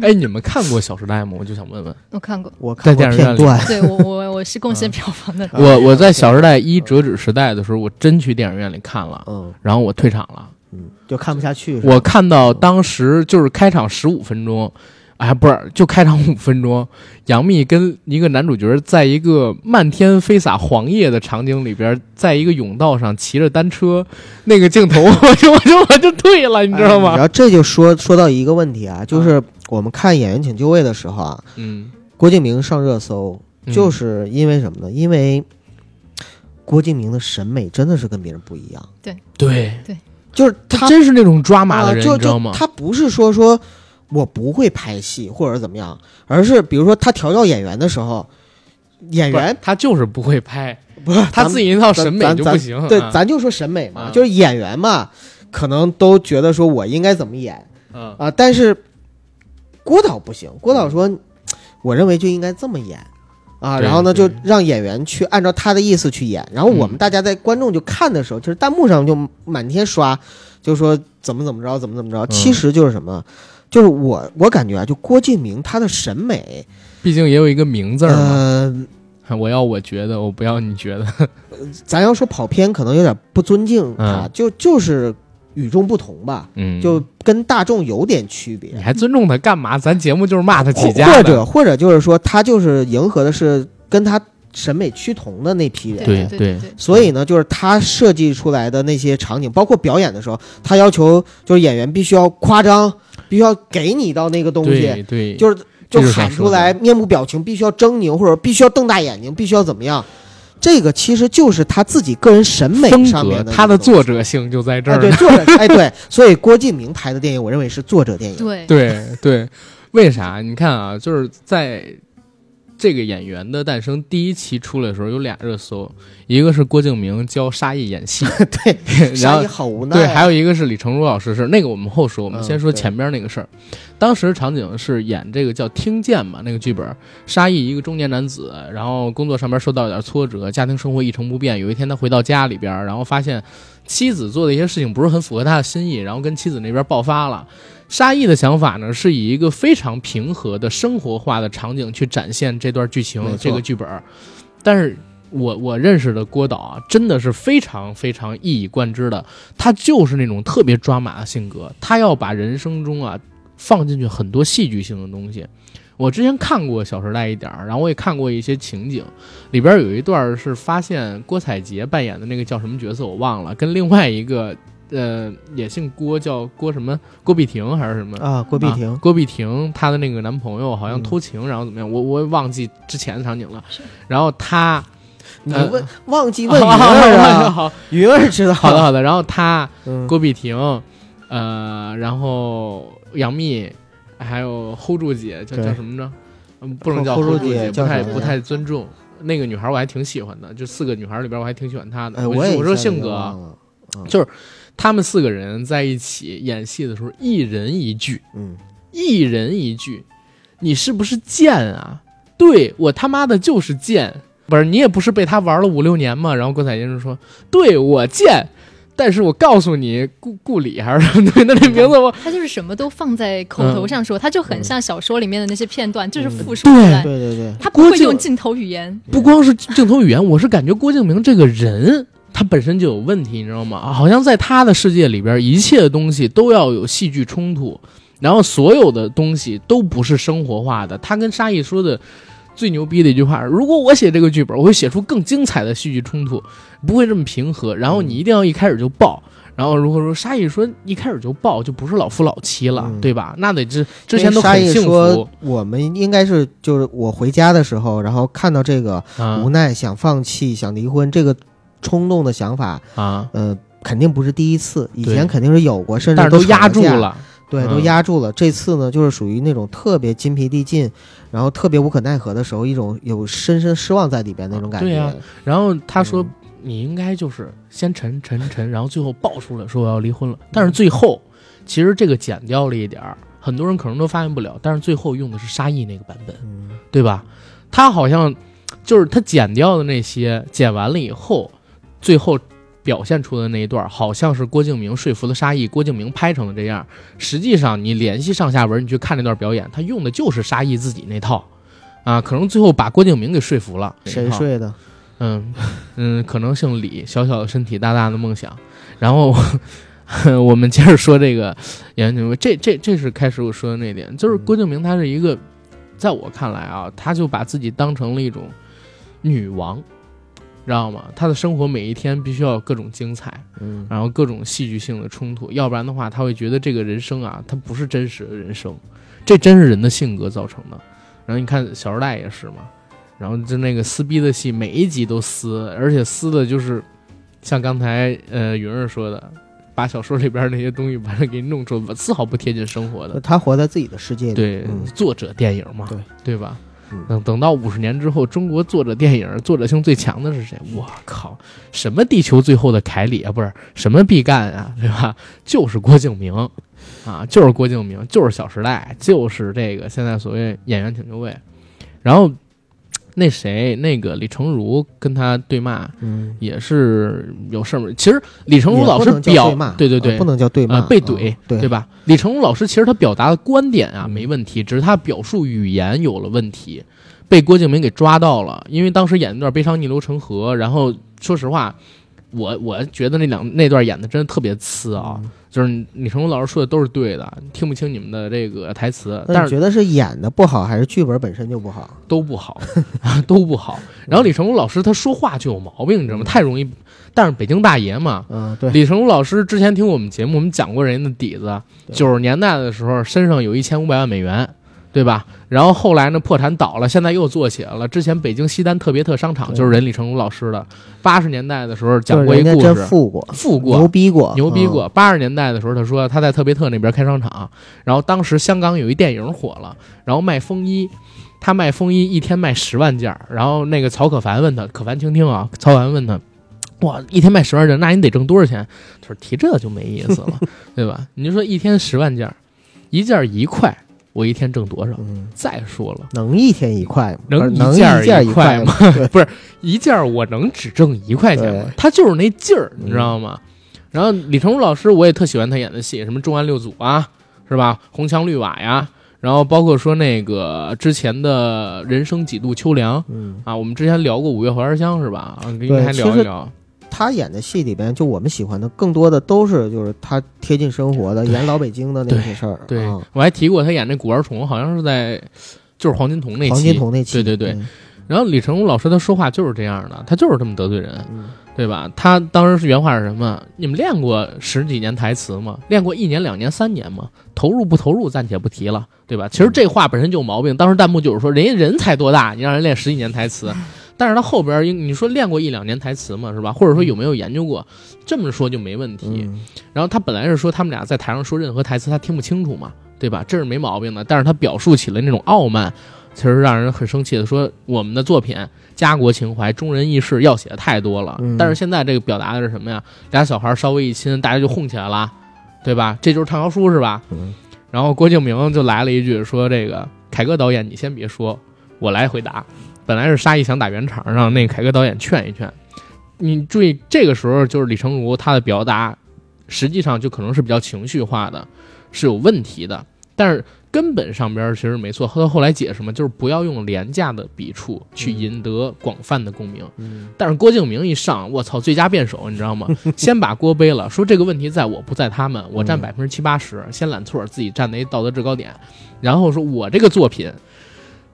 哎，你们看过《小时代》吗？我就想问问。我看过，我看过片段。对我，我我是贡献票房的。我我在《小时代》一折纸时代的时候，我真去电影院里看了，嗯，然后我退场了，嗯，就看不下去。我看到当时就是开场十五分钟。哎，不是，就开场五分钟，杨幂跟一个男主角在一个漫天飞洒黄叶的场景里边，在一个甬道上骑着单车，那个镜头，我就我就我就退了，你知道吗？然后这就说说到一个问题啊，就是我们看《演员请就位》的时候啊，嗯，郭敬明上热搜，就是因为什么呢？因为郭敬明的审美真的是跟别人不一样。对对对，就是他真是那种抓马的人，你知道吗？他不是说说。我不会拍戏或者怎么样，而是比如说他调教演员的时候，演员他就是不会拍，不是他自己那套审美就不行。对，咱就说审美嘛，就是演员嘛，可能都觉得说我应该怎么演，啊，但是郭导不行，郭导说，我认为就应该这么演，啊，然后呢就让演员去按照他的意思去演，然后我们嗯大家在观众就看的时候，就是弹幕上就满天刷，就说怎么怎么着，怎么怎么着，其实就是什么，就是我我感觉啊，就郭敬明他的审美，毕竟也有一个名字儿嘛。呃，我要我觉得，我不要你觉得。咱要说跑偏，可能有点不尊敬他，嗯就就是与众不同吧，嗯，就跟大众有点区别你。还尊重他干嘛？咱节目就是骂他起家或。者或者就是说，他就是迎合的是跟他审美趋同的那批人。对对对，所以呢，就是他设计出来的那些场景，包括表演的时候，他要求就是演员必须要夸张，必须要给你到那个东西，对对，就是就喊出来，面部表情必须要狰狞，或者必须要瞪大眼睛，必须要怎么样。这个其实就是他自己个人审美上面的，他的作者性就在这哎，对。作者哎对，所以郭敬明拍的电影，我认为是作者电影。对对对，为啥？你看啊，就是在这个演员的诞生第一期出来的时候，有俩热搜，一个是郭敬明教沙溢演戏，对，然后沙溢好无奈对，啊。还有一个是李成儒老师，是那个我们后说，我们先说前边那个事儿。当时场景是演这个叫《听见》嘛，那个剧本，沙溢一个中年男子，然后工作上面受到一点挫折，家庭生活一成不变。有一天他回到家里边，然后发现妻子做的一些事情不是很符合他的心意，然后跟妻子那边爆发了。沙溢的想法呢，是以一个非常平和的生活化的场景去展现这段剧情，这个剧本。但是我我认识的郭导啊，真的是非常非常一以贯之的，他就是那种特别抓马的性格，他要把人生中啊放进去很多戏剧性的东西。我之前看过《小时代》一点儿，然后我也看过一些情景，里边有一段是发现郭采洁扮演的那个叫什么角色我忘了，跟另外一个呃也姓郭叫郭什么郭碧婷还是什么啊，郭碧婷啊，郭碧婷她的那个男朋友好像嗯偷情，然后怎么样？我我也忘记之前的场景了。然后他你呃问忘记问云好儿啊，好云儿知道。好的好的。然后他嗯，郭碧婷，呃，然后杨幂，还有 hold 住姐叫叫什么呢？嗯，不能叫 hold 住姐不太不太尊重。那个女孩我还挺喜欢的，就四个女孩里边我还挺喜欢她的。哎，我我说性格啊，忘了他们四个人在一起演戏的时候，一人一句。嗯，一人一句，你是不是贱啊？对我他妈的就是贱，不是你也不是被他玩了五六年嘛？然后郭采洁就说：“对我贱，但是我告诉你，顾顾里还是什么对，那这名字我他就是什么都放在口头上说，他就很像小说里面的那些片段，就是复述对出来，对对对，他不会用镜头语言。不光是镜头语言，我是感觉郭敬明这个人。”他本身就有问题，你知道吗？好像在他的世界里边，一切的东西都要有戏剧冲突，然后所有的东西都不是生活化的。他跟沙溢说的最牛逼的一句话：如果我写这个剧本，我会写出更精彩的戏剧冲突，不会这么平和。然后你一定要一开始就爆。然后如果说沙溢说一开始就爆，就不是老夫老妻了，嗯对吧？那得之之前都很幸福说，我们应该是就是我回家的时候，然后看到这个啊无奈、想放弃、想离婚这个冲动的想法，啊！呃，肯定不是第一次，以前肯定是有过，甚至但是都压住了，对，嗯都压住了。这次呢，就是属于那种特别筋疲力尽，然后特别无可奈何的时候，一种有深深失望在里边那种感觉。对呀然后他说嗯你应该就是先沉沉沉，然后最后爆出来说我要离婚了。但是最后其实这个剪掉了一点儿，很多人可能都发现不了。但是最后用的是沙溢那个版本，嗯，对吧？他好像就是他剪掉的那些，剪完了以后，最后表现出的那一段，好像是郭敬明说服了沙溢，郭敬明拍成了这样。实际上你联系上下文，你去看那段表演，他用的就是沙溢自己那套。啊，可能最后把郭敬明给说服了。谁睡的？嗯嗯，可能姓李，小小的身体，大大的梦想。然后我们接着说这个演员，这这这是开始我说的那点，就是郭敬明他是一个，在我看来啊，他就把自己当成了一种女王，知道吗？他的生活每一天必须要有各种精彩，嗯，然后各种戏剧性的冲突，要不然的话，他会觉得这个人生啊，他不是真实的人生，这真是人的性格造成的。然后你看《小时代》也是嘛，然后就那个撕逼的戏，每一集都撕，而且撕的就是像刚才呃云儿说的，把小说里边那些东西把它给弄出来，丝毫不贴近生活的。他活在自己的世界里。对，嗯作者电影嘛，对对吧？等等到五十年之后，中国作者电影作者性最强的是谁？我靠，什么地球最后的凯里啊，不是什么毕赣啊，对吧？就是郭敬明啊，就是郭敬明，就是《小时代》，就是这个现在所谓演员请就位。然后那谁，那个李成儒跟他对骂，嗯，也是有事儿。其实李成儒老师表对骂，对对不能叫对骂，啊，被怼啊，对对？吧？李成儒老师其实他表达的观点啊嗯没问题，只是他表述语言有了问题，被郭敬明给抓到了。因为当时演那段《悲伤逆流成河》，然后说实话，我我觉得那两那段演的真的特别次啊，嗯就是李成儒老师说的都是对的，听不清你们的这个台词，但是你觉得是演的不好，还是剧本本身就不好？都不好，都不好。然后李成儒老师他说话就有毛病，你知道吗？太容易，但是北京大爷嘛，嗯，对，李成儒老师之前听我们节目，我们讲过人家的底子。九十年代的时候，身上有一千五百万美元，对吧？然后后来呢，破产倒了，现在又做起来了。之前北京西单特别特商场就是人李成儒老师的。八十年代的时候讲过一故事，富过，富过牛逼过，嗯。牛逼过。八十年代的时候，他说他在特别特那边开商场，然后当时香港有一电影火了，然后卖风衣，他卖风衣一天卖十万件儿，然后那个曹可凡问他，可凡听听啊，曹可凡问他。哇，一天卖十万件，那你得挣多少钱？他说提这就没意思了，对吧？你就说一天十万件，一件一块，我一天挣多少？嗯，再说了，能一天一块吗？能能一件儿一块吗？不是一件我能只挣一块钱吗？他就是那劲儿，你知道吗？然后李成儒老师，我也特喜欢他演的戏，什么《重案六组》啊，是吧？《红墙绿瓦》呀，然后包括说那个之前的人生几度秋凉嗯，啊，我们之前聊过《五月槐花香》是吧？啊，应对该聊一聊。他演的戏里边，就我们喜欢的更多的都是就是他贴近生活的，演老北京的那些事儿。对啊，我还提过他演那古玩虫，好像是在就是黄金瞳那期。黄金瞳那期，对对对嗯然后李成儒老师他说话就是这样的，他就是这么得罪人。嗯对吧？他当时是原话是什么？你们练过十几年台词吗？练过一年、两年、三年吗？投入不投入暂且不提了，对吧？其实这话本身就有毛病。当时弹幕就是说，人家人才多大，你让人练十几年台词？但是他后边你说练过一两年台词嘛？是吧？或者说有没有研究过？这么说就没问题。嗯然后他本来是说他们俩在台上说任何台词他听不清楚嘛，对吧？这是没毛病的。但是他表述起了那种傲慢，其实让人很生气的。说我们的作品家国情怀、中人义士要写的太多了，嗯但是现在这个表达的是什么呀？俩小孩稍微一亲，大家就哄起来了，对吧？这就是畅销书是吧？嗯然后郭敬明就来了一句说：“这个凯歌导演，你先别说，我来回答。”本来是沙溢想打圆场，让那个凯歌导演劝一劝。你注意，这个时候就是李成儒他的表达，实际上就可能是比较情绪化的，是有问题的。但是根本上边其实没错，他后来解释嘛，就是不要用廉价的笔触去赢得广泛的共鸣。嗯但是郭敬明一上，我操，最佳辩手，你知道吗？先把锅背了，说这个问题在我不在他们，我占嗯百分之七八十，先揽错，自己站在一道德制高点，然后说我这个作品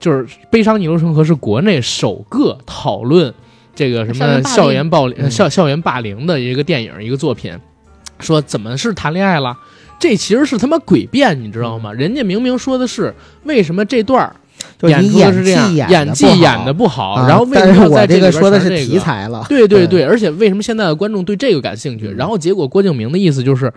就是《悲伤逆流成河》是国内首个讨论这个什么校校园园暴力、嗯。校校园霸凌的一个电影一个作品，说怎么是谈恋爱了？这其实是他妈诡辩，你知道吗？人家明明说的是为什么这段演出的是这样，技演技演的不好，啊然后为什么在这个说的是全这个题材了，对对对。对，而且为什么现在的观众对这个感兴趣？嗯。然后结果郭敬明的意思就是，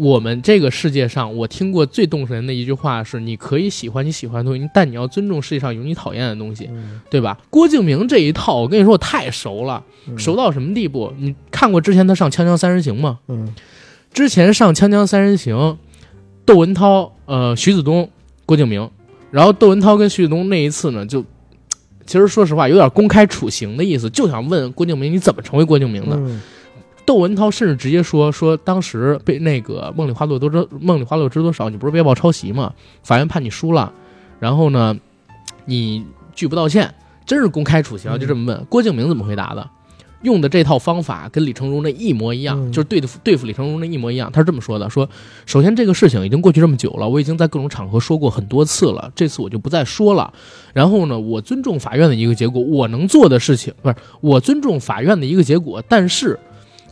我们这个世界上，我听过最动人的一句话是：你可以喜欢你喜欢的东西，但你要尊重世界上有你讨厌的东西，嗯对吧？郭敬明这一套，我跟你说，我太熟了，嗯熟到什么地步？你看过之前他上《锵锵三人行》吗？嗯之前上《锵锵三人行》，窦文涛、呃徐子东、郭敬明，然后窦文涛跟徐子东那一次呢，就其实说实话有点公开处刑的意思，就想问郭敬明你怎么成为郭敬明的？嗯窦文涛甚至直接说说当时被那个梦里花落多知梦里花落知多少，你不是被曝抄袭吗？法院判你输了，然后呢，你拒不道歉，真是公开处刑，就这么问。郭敬明怎么回答的？用的这套方法跟李成儒那一模一样，就是对付对付李成儒那一模一样。他是这么说的：说首先这个事情已经过去这么久了，我已经在各种场合说过很多次了，这次我就不再说了。然后呢，我尊重法院的一个结果，我能做的事情不是我尊重法院的一个结果，但是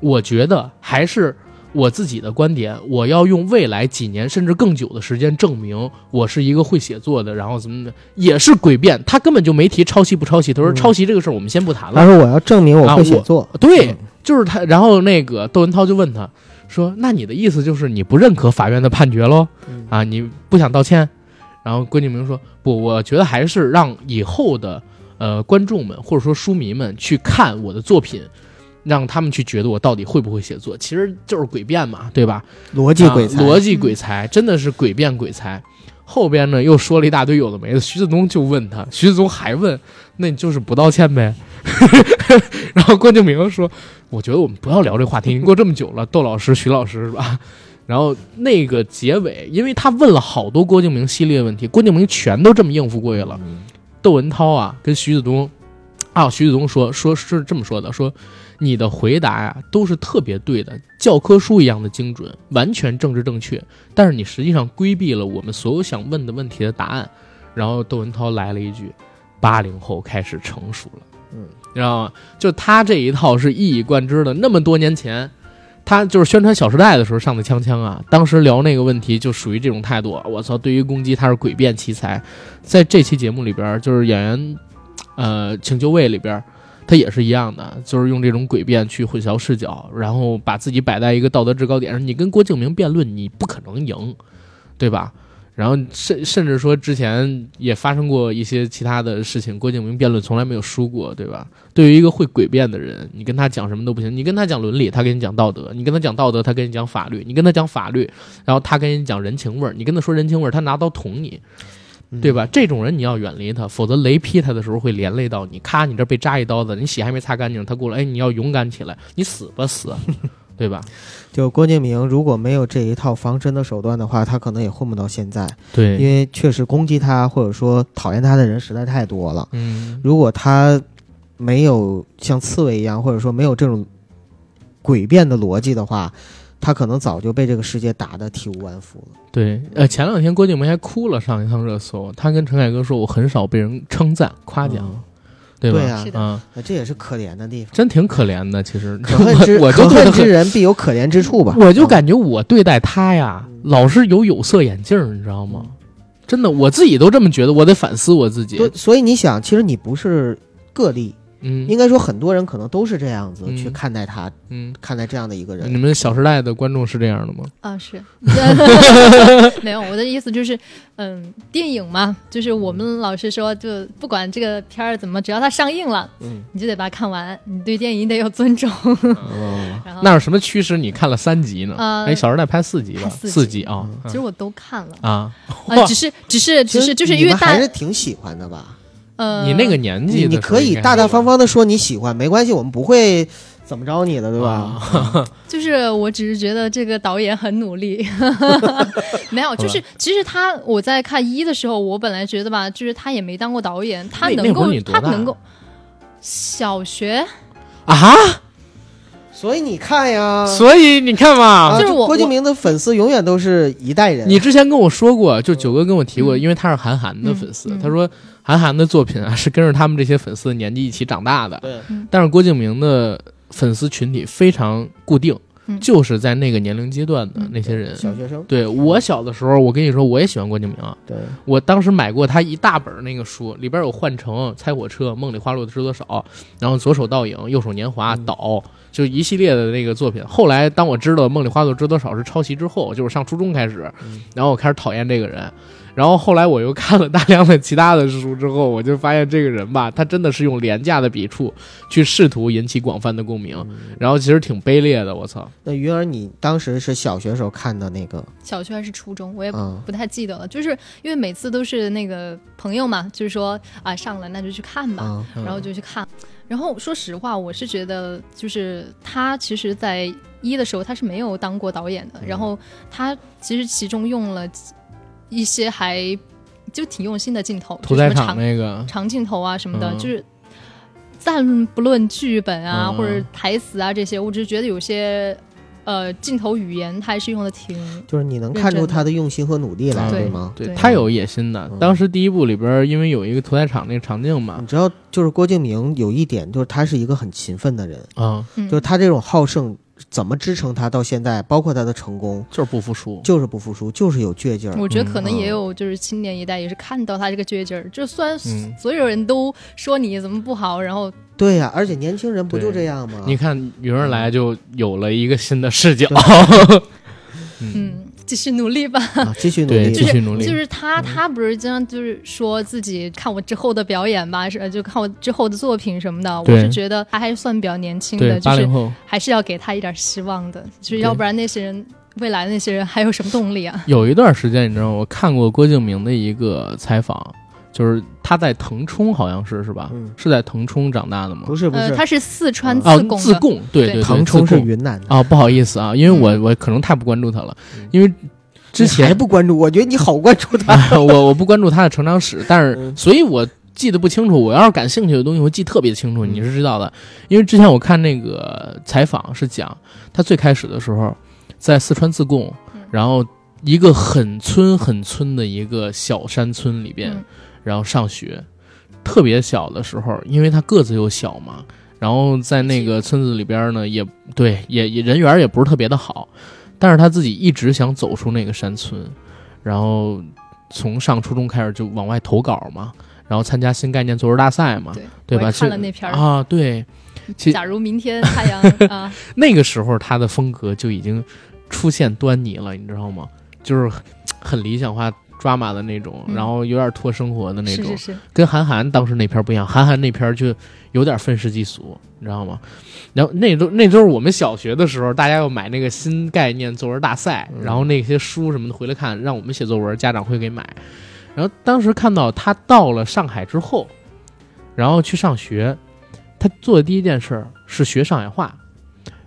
我觉得还是我自己的观点，我要用未来几年甚至更久的时间证明我是一个会写作的，然后怎么的，也是诡辩。他根本就没提抄袭不抄袭，他说嗯抄袭这个事儿我们先不谈了。他说我要证明我啊会写作，对嗯，就是他。然后那个窦文涛就问他说：“那你的意思就是你不认可法院的判决喽？嗯啊，你不想道歉？”然后郭敬明说：“不，我觉得还是让以后的呃观众们或者说书迷们去看我的作品。”让他们去觉得我到底会不会写作，其实就是诡辩嘛，对吧？逻辑鬼才，啊逻辑鬼才，真的是诡辩鬼才。后边呢又说了一大堆有的没的，徐子东就问他，徐子东还问，那你就是不道歉呗？然后郭敬明说，我觉得我们不要聊这个话题，已经过这么久了，窦老师、徐老师是吧？然后那个结尾，因为他问了好多郭敬明系列问题，郭敬明全都这么应付过去了。窦文涛啊，跟徐子东啊，徐子东说说是这么说的，说你的回答呀都是特别对的，教科书一样的精准，完全政治正确，但是你实际上规避了我们所有想问的问题的答案。然后窦文涛来了一句：“八零后开始成熟了。”嗯，你知道吗？就他这一套是一以贯之的，那么多年前。他就是宣传《小时代》的时候上的锵锵啊，当时聊那个问题就属于这种态度。我操，对于攻击他是诡辩奇才，在这期节目里边，就是演员，呃，请就位里边，他也是一样的，就是用这种诡辩去混淆视角，然后把自己摆在一个道德制高点上。你跟郭敬明辩论，你不可能赢，对吧？然后甚甚至说之前也发生过一些其他的事情，郭敬明辩论从来没有输过，对吧？对于一个会诡辩的人，你跟他讲什么都不行。你跟他讲伦理，他跟你讲道德；你跟他讲道德，他跟你讲法律；你跟他讲法律，然后他跟你讲人情味儿。你跟他说人情味儿，他拿刀捅你，对吧？这种人你要远离他，否则雷劈他的时候会连累到你。咔，你这被扎一刀子，你血还没擦干净，他过来，哎，你要勇敢起来，你死吧死。对吧？就郭敬明如果没有这一套防身的手段的话，他可能也混不到现在。对，因为确实攻击他或者说讨厌他的人实在太多了。嗯，如果他没有像刺猬一样，或者说没有这种诡辩的逻辑的话，他可能早就被这个世界打得体无完肤了。对，呃，前两天郭敬明还哭了，上一趟热搜。他跟陈凯歌说：“我很少被人称赞夸奖。”对吧？对，啊，这也是可怜的地方，真挺可怜的。其实，可恨之 可恨之人必有可怜之处吧？我就感觉我对待他呀，老是有有色眼镜，你知道吗？真的，我自己都这么觉得，我得反思我自己。对，所以你想，其实你不是个例。嗯，应该说很多人可能都是这样子去看待他，嗯，看待这样的一个人。你们《小时代》的观众是这样的吗？啊，是，没有。我的意思就是，嗯，电影嘛，就是我们老是说，就不管这个片儿怎么，只要它上映了，嗯，你就得把它看完，你对电影得有尊重。然后那有什么驱使你看了三集呢？哎，《小时代》拍四集吧，四集啊。其实我都看了啊，啊，只是，只是，只是，就是因为大还是挺喜欢的吧。呃，你那个年纪，你可以大大方方的说你喜欢，没关系，我们不会怎么着你的，对吧？就是我只是觉得这个导演很努力，没有，就是其实他我在看一的时候，我本来觉得吧，就是他也没当过导演，他能够他能够小学？啊。所以你看呀，所以你看嘛，就是郭敬明的粉丝永远都是一代人。你之前跟我说过，就九哥跟我提过，因为他是韩寒的粉丝，他说韩寒的作品啊是跟着他们这些粉丝的年纪一起长大的。对，但是郭敬明的粉丝群体非常固定，就是在那个年龄阶段的那些人，小学生。对我小的时候，我跟你说，我也喜欢郭敬明。对我当时买过他一大本那个书，里边有《幻城》《猜火车》《梦里花落知多少》，然后《左手倒影》《右手年华》《岛》。就一系列的那个作品，后来当我知道《梦里花落知多少》是抄袭之后，就是上初中开始，然后我开始讨厌这个人，然后后来我又看了大量的其他的书之后，我就发现这个人吧，他真的是用廉价的笔触去试图引起广泛的共鸣，然后其实挺卑劣的，我操！那云儿，你当时是小学时候看的那个？小学还是初中？我也不太记得了，就是因为每次都是那个朋友嘛，就是说啊上了那就去看吧，然后就去看。然后说实话，我是觉得，就是他其实，在一的时候他是没有当过导演的。然后他其实其中用了一些还就挺用心的镜头，屠宰场那个。长镜头啊什么的，就是暂不论剧本啊或者台词啊这些，我只是觉得有些。呃，镜头语言他还是用的挺，就是你能看出他的用心和努力来，对吗？对他有野心的。当时第一部里边，因为有一个屠宰场那个场景嘛，你知道，就是郭敬明有一点，就是他是一个很勤奋的人。啊，就是他这种好胜，怎么支撑他到现在，包括他的成功，就是不服输，就是不服输，就是有倔劲儿。我觉得可能也有，就是青年一代也是看到他这个倔劲儿，就虽然所有人都说你怎么不好，然后。对呀，而且年轻人不就这样吗？你看有人来就有了一个新的视角。嗯，继续努力吧，继续努力，继续努力。就是他，他不是经常就是说自己看我之后的表演吧，是就看我之后的作品什么的。我是觉得他还算比较年轻的，就是还是要给他一点希望的，就是要不然那些人。未来那些人还有什么动力啊？有一段时间，你知道吗？我看过郭敬明的一个采访，就是他在腾冲，好像是是吧？嗯。是在腾冲长大的吗？呃，不是不是，他是四川自，贡的，自贡，对对。对，腾冲是贡。云南的。哦，不好意思啊，因为我嗯我可能太不关注他了嗯，因为之你还前不关注，我觉得你好关注他。啊 我我不关注他的成长史，但是嗯。所以我记得不清楚。我要是感兴趣的东西，我记特别清楚，嗯。你是知道的，因为之前我看那个采访是讲他最开始的时候在四川自贡嗯，然后一个很村很村的一个小山村里边嗯，然后上学，特别小的时候，因为他个子又小嘛。然后在那个村子里边呢，也对，也也人缘也不是特别的好，但是他自己一直想走出那个山村，然后从上初中开始就往外投稿嘛，然后参加新概念作文大赛嘛，对对吧？我也其看了那篇啊，对，其假如明天太阳 啊，那个时候他的风格就已经出现端倪了，你知道吗？就是很很理想化、抓马的那种，嗯然后有点脱生活的那种，是是是，跟韩寒当时那篇不一样，韩寒那篇就有点愤世嫉俗，你知道吗？然后那都那都是我们小学的时候，大家要买那个新概念作文大赛，嗯然后那些书什么的回来看，让我们写作文，家长会给买。然后当时看到他到了上海之后，然后去上学，他做的第一件事儿是学上海话。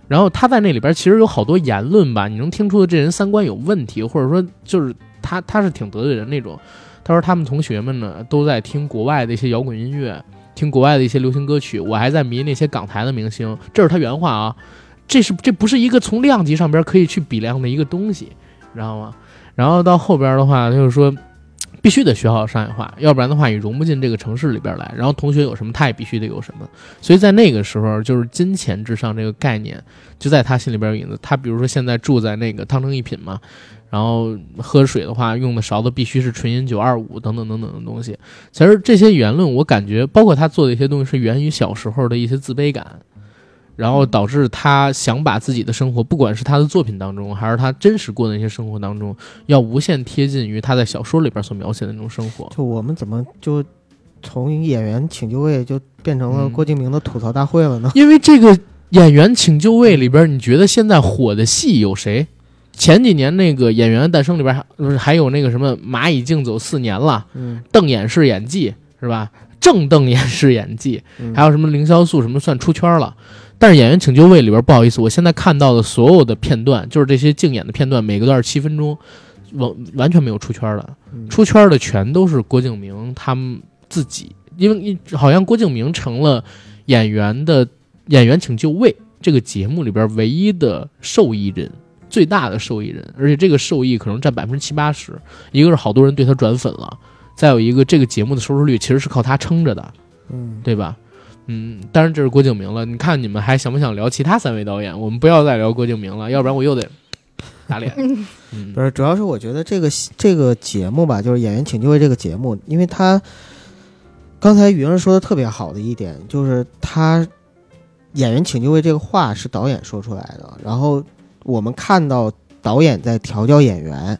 然后他在那里边其实有好多言论吧，你能听出这人三观有问题，或者说就是他他是挺得罪人那种。他说他们同学们呢都在听国外的一些摇滚音乐，听国外的一些流行歌曲，我还在迷那些港台的明星。这是他原话啊，这是这不是一个从量级上边可以去比量的一个东西，你知道吗？然后到后边的话，他就说必须得学好上海话，要不然的话你融不进这个城市里边来。然后同学有什么，他也必须得有什么。所以在那个时候，就是金钱至上这个概念就在他心里边有影子。他比如说现在住在那个汤臣一品嘛，然后喝水的话用的勺子必须是纯银九二五等等等等的东西。其实这些言论，我感觉包括他做的一些东西，是源于小时候的一些自卑感。然后导致他想把自己的生活，不管是他的作品当中，还是他真实过的那些生活当中，要无限贴近于他在小说里边所描写的那种生活。就我们怎么就从演员请就位就变成了郭敬明的吐槽大会了呢？因为这个演员请就位里边，你觉得现在火的戏有谁？前几年那个《演员的诞生》里边还不是还有那个什么蚂蚁竞走四年了，嗯，瞪眼式演技是吧？正瞪眼式演技，嗯还有什么凌潇肃什么算出圈了。但是《演员请就位》里边，不好意思，我现在看到的所有的片段，就是这些竞演的片段，每个段七分钟，完完全没有出圈的。嗯出圈的全都是郭敬明他们自己，因为好像郭敬明成了演员的《演员请就位》这个节目里边唯一的受益人，最大的受益人，而且这个受益可能占百分之七八十。一个是好多人对他转粉了，再有一个这个节目的收视率其实是靠他撑着的，嗯，对吧？嗯，当然这是郭敬明了。你看你们还想不想聊其他三位导演？我们不要再聊郭敬明了，要不然我又得 打脸。嗯不是，主要是我觉得这个这个节目吧，就是《演员请就位》这个节目，因为他刚才云儿说的特别好的一点，就是他“演员请就位”这个话是导演说出来的，然后我们看到导演在调教演员，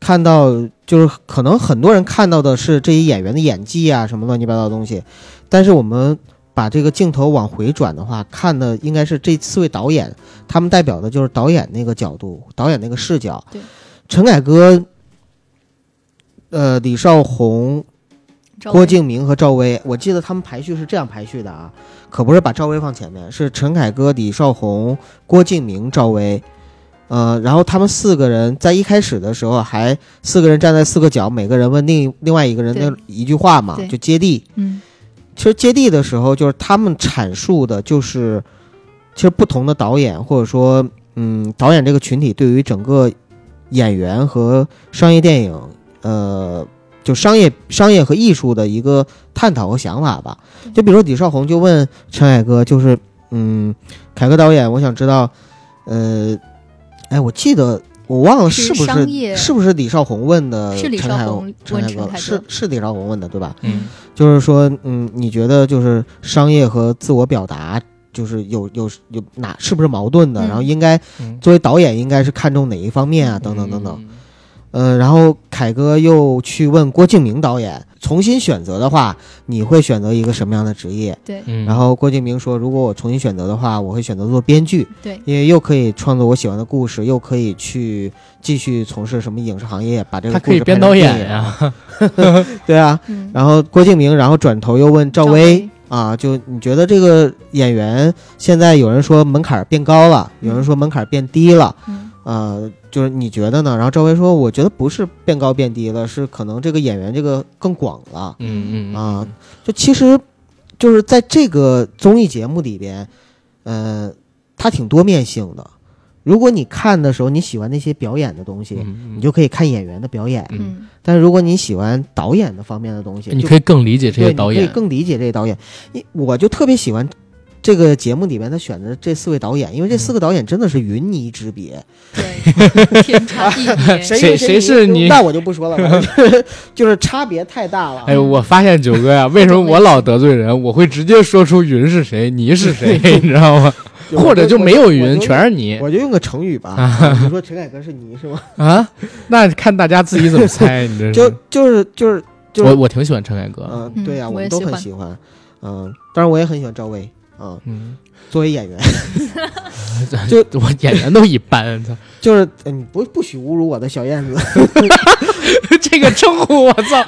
看到就是可能很多人看到的是这些演员的演技啊，什么乱七八糟的东西，但是我们。把这个镜头往回转的话，看的应该是这四位导演，他们代表的就是导演那个角度，导演那个视角。对，陈凯歌、呃，李少红、郭敬明和赵薇，我记得他们排序是这样排序的啊，可不是把赵薇放前面，是陈凯歌、李少红、郭敬明、赵薇。呃，然后他们四个人在一开始的时候还四个人站在四个角，每个人问另另外一个人的一句话嘛，就接地。嗯其实接地的时候，就是他们阐述的，就是其实不同的导演或者说，嗯，导演这个群体对于整个演员和商业电影，呃，就商业商业和艺术的一个探讨和想法吧。就比如说李少红就问陈凯歌，就是，嗯，凯歌导演，我想知道，呃，哎，我记得我忘了是是不是是不是李少红问的是李陈凯少红问陈凯歌陈凯歌是是李少红问的对吧？嗯就是说，嗯，你觉得就是商业和自我表达，就是有有有哪是不是矛盾的？嗯然后应该嗯作为导演，应该是看重哪一方面啊？等等等等。呃，然后凯哥又去问郭敬明导演，重新选择的话，你会选择一个什么样的职业？对，嗯，然后郭敬明说，如果我重新选择的话，我会选择做编剧，对，因为又可以创作我喜欢的故事，又可以去继续从事什么影视行业，把这个他可以故事编导演电影呀，对啊。嗯，然后郭敬明，然后转头又问赵薇啊，就你觉得这个演员现在有人说门槛变高了，有人说门槛变低了，嗯呃，就是你觉得呢？然后赵薇说，我觉得不是变高变低了，是可能这个演员这个更广了嗯嗯啊。就其实就是在这个综艺节目里边，呃，它挺多面性的。如果你看的时候你喜欢那些表演的东西，嗯，你就可以看演员的表演；但是如果你喜欢导演的方面的东西，你可以更理解这些导演你可以，更理解这些导演。因我就特别喜欢这个节目里面他选的这四位导演，因为这四个导演真的是云泥之别。对，天差地别。谁谁是你那我就不说了，就是 就是差别太大了。哎，我发现九哥呀，为什么我老得罪人？我会直接说出云是谁，泥是谁，你知道吗？或者就没有云，全是泥我就用个成语吧，你说陈凯歌是泥是吗？啊？那看大家自己怎么猜，你这就是就是就是就是我我挺喜欢陈凯歌，嗯，嗯对呀，我们都很喜欢。嗯，当然我也很喜欢赵薇。嗯，嗯，作为演员，就我演员都一般，操 就是呃你不不许侮辱我的小燕子。这个称呼我操，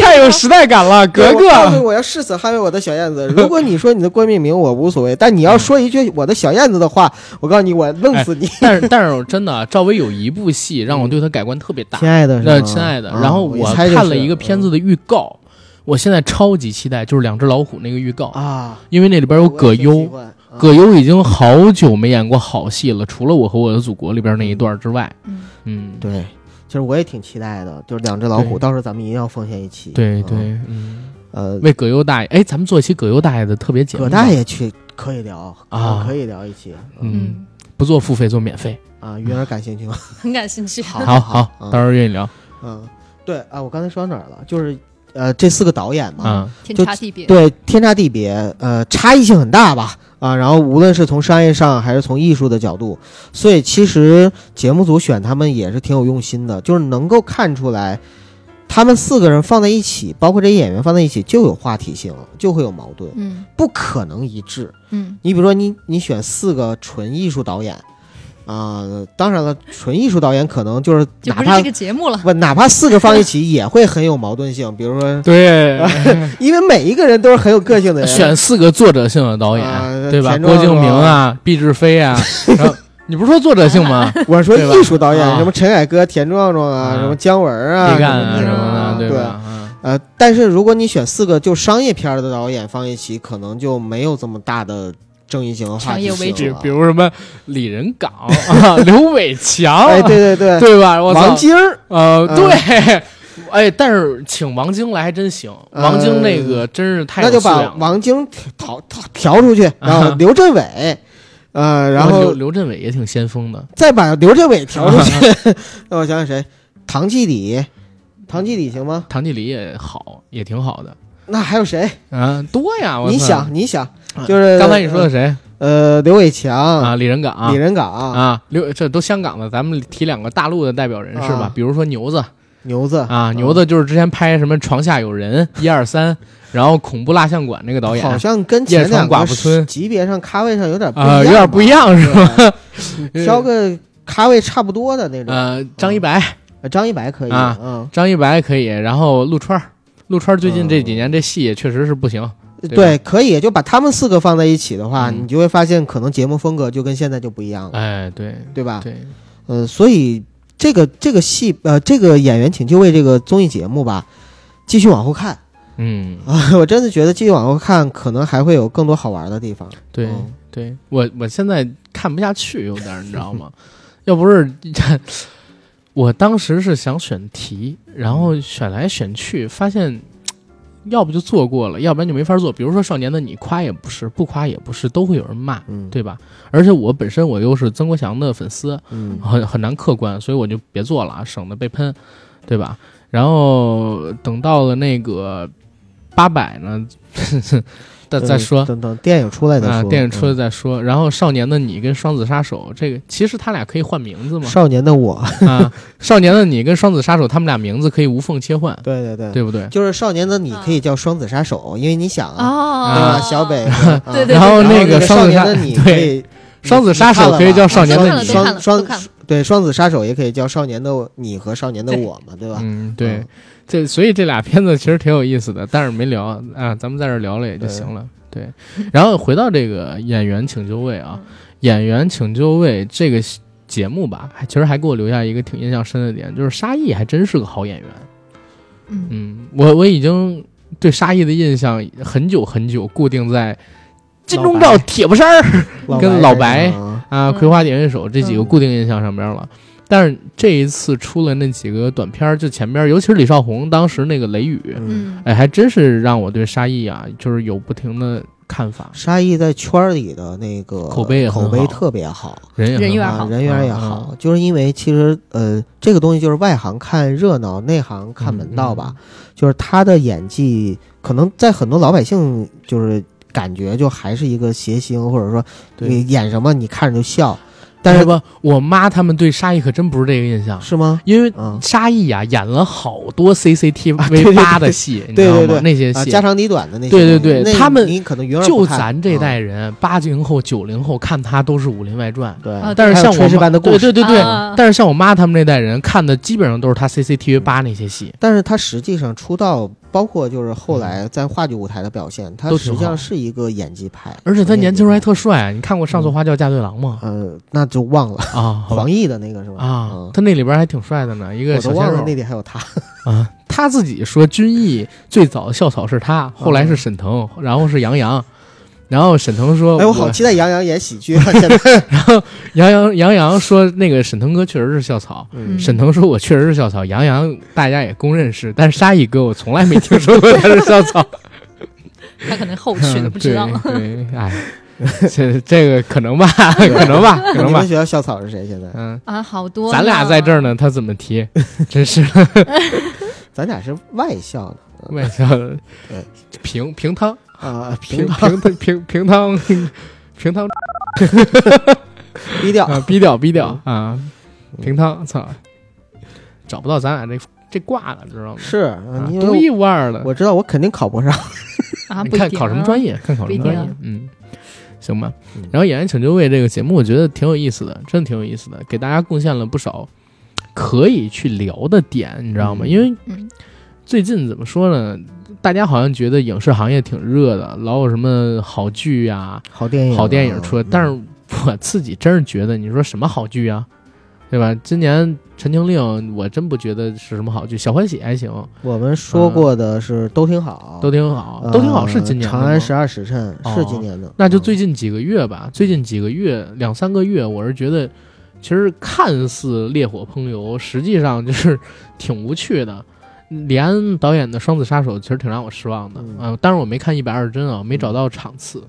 太有时代感了，格格。我要誓死捍卫我的小燕子。如果你说你的郭敬明，我无所谓；但你要说一句我的小燕子的话，我告诉你，我弄死你。但是但是真的啊，赵薇有一部戏让我对她改观特别大亲，爱的亲爱的。啊然后我看了一个片子的预告，我现在超级期待，就是《两只老虎》那个预告，啊，因为那里边有葛优，啊葛优已经好久没演过好戏了，除了《我和我的祖国》里边那一段之外，嗯，嗯，对，其实我也挺期待的，就是两只老虎，到时候咱们一定要奉献一期。嗯。对对，嗯，呃，为葛优大爷，哎，咱们做一期葛优大爷的特别节目，葛大爷去可以聊啊。可以聊一期。嗯，嗯，不做付费，做免费，啊，云儿感兴趣吗？很感兴趣。好好到时候愿意聊。嗯，对啊，我刚才说到哪儿了？就是呃，这四个导演嘛，啊，天差地别。对，天差地别，呃，差异性很大吧？啊，然后无论是从商业上还是从艺术的角度，所以其实节目组选他们也是挺有用心的，就是能够看出来，他们四个人放在一起，包括这些演员放在一起，就有话题性，就会有矛盾，嗯不可能一致。嗯你比如说你，你选四个纯艺术导演，啊、当然了，纯艺术导演可能就是哪怕就不是这个节目了。不哪怕四个放一起也会很有矛盾性，比如说，对，因为每一个人都是很有个性的人，选四个作者性的导演，啊对吧？郭敬明啊，毕志飞啊，然后你不是说作者性吗？我说艺术导演，啊什么陈凯歌、田壮壮啊，啊什么姜文啊，李干啊什么什么的，对对吧？嗯呃，但是如果你选四个就商业片的导演放一起，可能就没有这么大的争议性和话题商业为主比比如什么李仁港啊、刘伟强，哎，对对对，对吧？我王晶儿，呃，嗯。对，哎，但是请王晶来还真行，呃王晶那个真是太那就把。王晶调调调出去，然后刘镇伟，呃，然后刘刘镇伟也挺先锋的，再把刘镇伟调出去，那我想想谁？唐季礼，唐季礼行吗？唐季礼也好，也挺好的那还有谁？嗯，多呀！我你想，你想，啊就是刚才你说的谁呃，刘伟强、啊？李仁港李仁港、啊，刘这都香港的，咱们提两个大陆的代表人是吧啊？比如说牛子牛子啊，嗯牛子就是之前拍什么《床下有人》一二三，然后恐怖蜡像馆那个导演好像跟前两个寡妇村级别上咖位上有点不啊，一样，有点不一。样是吧？你挑个咖位差不多的那种。呃，张一白，呃张一白可以，啊嗯，张一白可以，然后陆川儿，陆川最近这几年这戏也确实是不行。对对，可以，就把他们四个放在一起的话，嗯你就会发现可能节目风格就跟现在就不一样了，哎，对对吧？对，呃，所以这个这个戏，呃，这个演员请就位这个综艺节目吧，继续往后看嗯，啊，我真的觉得继续往后看，可能还会有更多好玩的地方。对嗯对，我我现在看不下去，有点你知道吗？要不是我当时是想选题，然后选来选去，发现。要不就做过了，要不然就没法做。比如说《少年的你》，夸也不是，不夸也不是，都会有人骂，嗯，对吧？而且我本身我又是曾国祥的粉丝，嗯，很很难客观，所以我就别做了，省得被喷，对吧？然后等到了那个八百呢，再再说，等等电影出来再说，电影出来再说。然后《少年的你》跟《双子杀手》这个，其实他俩可以换名字嘛？少年的我啊，少年的你跟双子杀手，他们俩名字可以无缝切换，对对对，对不对？就是少年的你可以叫双子杀手，因为你想啊，对吧？小北，对对，然后那个少年的你可以。双子杀手可以叫少年的你，双双对双子杀手也可以叫少年的你和少年的我嘛，对吧？嗯，对，这所以这俩片子其实挺有意思的，但是没聊啊，咱们在这聊了也就行了。对，然后回到这个演员请就位啊，演员请就位这个节目吧，还其实还给我留下一个挺印象深的点，就是沙溢还真是个好演员。嗯，我我已经对沙溢的印象很久很久固定在。金钟罩铁布衫儿跟老白啊，葵花点穴手这几个固定印象上边了，但是这一次出了那几个短片，就前边，尤其是李少红当时那个雷雨，嗯哎，还真是让我对沙溢啊，就是有不停的看法。沙溢在圈里的那个口碑口碑特别好，人人缘好，人缘也好，就是因为其实呃，这个东西就是外行看热闹，内行看门道吧。就是他的演技，可能在很多老百姓就是。感觉就还是一个谐星，或者说你演什么你看着就笑。但是吧，我妈他们对沙溢可真不是这个印象，是吗？因为沙溢呀演了好多 CCTV 八的戏，你知道吗？那些戏。家长里短的那些，对对对，他们你可能就咱这代人八零后九零后看他都是《武林外传》，对。但是像我们对对对对，但是像我妈他们那代人看的基本上都是他 CCTV 八那些戏。但是他实际上出道。包括就是后来在话剧舞台的表现，他实际上是一个演技派，而且他年轻时候还特帅。你看过《上错花轿嫁对郎》吗？呃，那就忘了啊，黄奕的那个是吧？啊，他那里边还挺帅的呢，一个小鲜肉。那里还有他啊，他自己说军艺最早的校草是他，后来是沈腾，然后是杨洋。然后沈腾说：“哎，我好期待杨洋演喜剧啊！” 然后杨洋杨洋说：“那个沈腾哥确实是校草。”沈腾说：“我确实是校草。”杨洋大家也公认是，但是沙溢哥我从来没听说过他是校草。他可能后续的不知道。对，哎，这这个可能吧，可能吧，可能吧。你们学校校草是谁？现在？嗯啊，好多。咱俩在这儿呢，他怎么提？真是。咱俩是外校的，外校的，平平汤。啊，平平平平汤，平汤，低调啊，低调低调啊，平汤，操，找不到咱俩这这挂了，知道吗？是独一无二的。我知道，我肯定考不上 啊！你看考什么专业？看考什么专业？嗯，行吧。然后《演员请就位》这个节目，我觉得挺有意思的，真的挺有意思的，给大家贡献了不少可以去聊的点，你知道吗？因为最近怎么说呢？大家好像觉得影视行业挺热的，老有什么好剧呀、好电影、好电影出来。但是我自己真是觉得，你说什么好剧啊，对吧？今年《陈情令》，我真不觉得是什么好剧，《小欢喜》还行。我们说过的是都挺好，都挺好，都挺好，是今年。长安十二时辰是今年的，那就最近几个月吧，最近几个月两三个月，我是觉得，其实看似烈火烹油，实际上就是挺无趣的。李安导演的《双子杀手》其实挺让我失望的，嗯，但是我没看一百二十帧啊，没找到场次，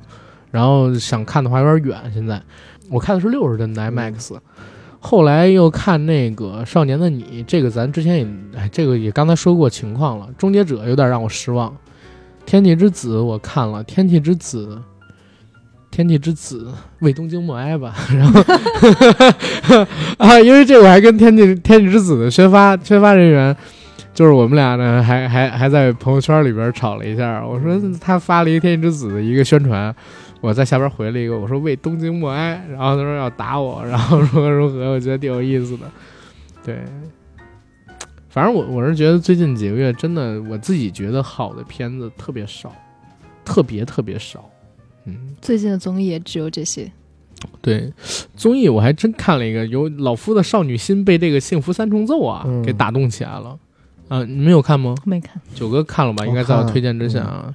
然后想看的话有点远。现在我看的是六十帧的 IMAX，后来又看那个《少年的你》，这个咱之前也，哎，这个也刚才说过情况了。《终结者》有点让我失望，《天气之子》我看了，《天气之子》，《天气之子》为东京默哀吧，然后啊，因为这我还跟《天气天气之子》的宣发宣发人员。就是我们俩呢，还还还在朋友圈里边吵了一下。我说他发了一《天气之子》的一个宣传，我在下边回了一个，我说为东京默哀。然后他说要打我，然后如何如何，我觉得挺有意思的。对，反正我我是觉得最近几个月真的，我自己觉得好的片子特别少，特别特别少。嗯，最近的综艺也只有这些。对，综艺我还真看了一个，有老夫的少女心被这个幸福三重奏啊给打动起来了。啊，你们有看吗？没看。九哥看了吧？应该在我推荐之下啊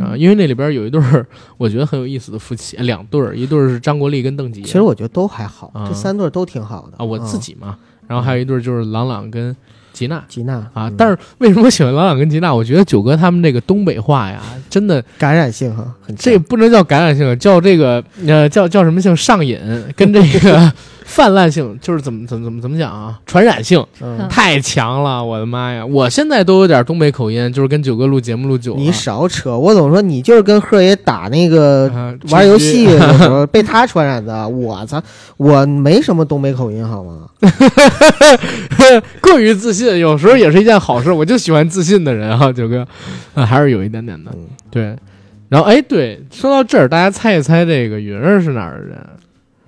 啊，因为那里边有一对儿，我觉得很有意思的夫妻，两对儿，一对儿是张国立跟邓婕。其实我觉得都还好，这三对儿都挺好的啊。我自己嘛，然后还有一对儿就是朗朗跟吉娜。吉娜啊，但是为什么喜欢朗朗跟吉娜？我觉得九哥他们这个东北话呀，真的感染性哈，很这不能叫感染性，叫这个呃叫叫什么性上瘾，跟这个泛滥性就是怎么怎么怎么怎么讲啊？传染性嗯，太强了，我的妈呀！我现在都有点东北口音，就是跟九哥录节目录久了。你少扯，我总说你就是跟贺爷打那个啊玩游戏的时候 被他传染的。我操，我没什么东北口音好吗？过于自信，有时候也是一件好事。我就喜欢自信的人啊，九哥，啊，还是有一点点的。嗯，对，然后哎，对，说到这儿，大家猜一猜这个云儿是哪儿的人？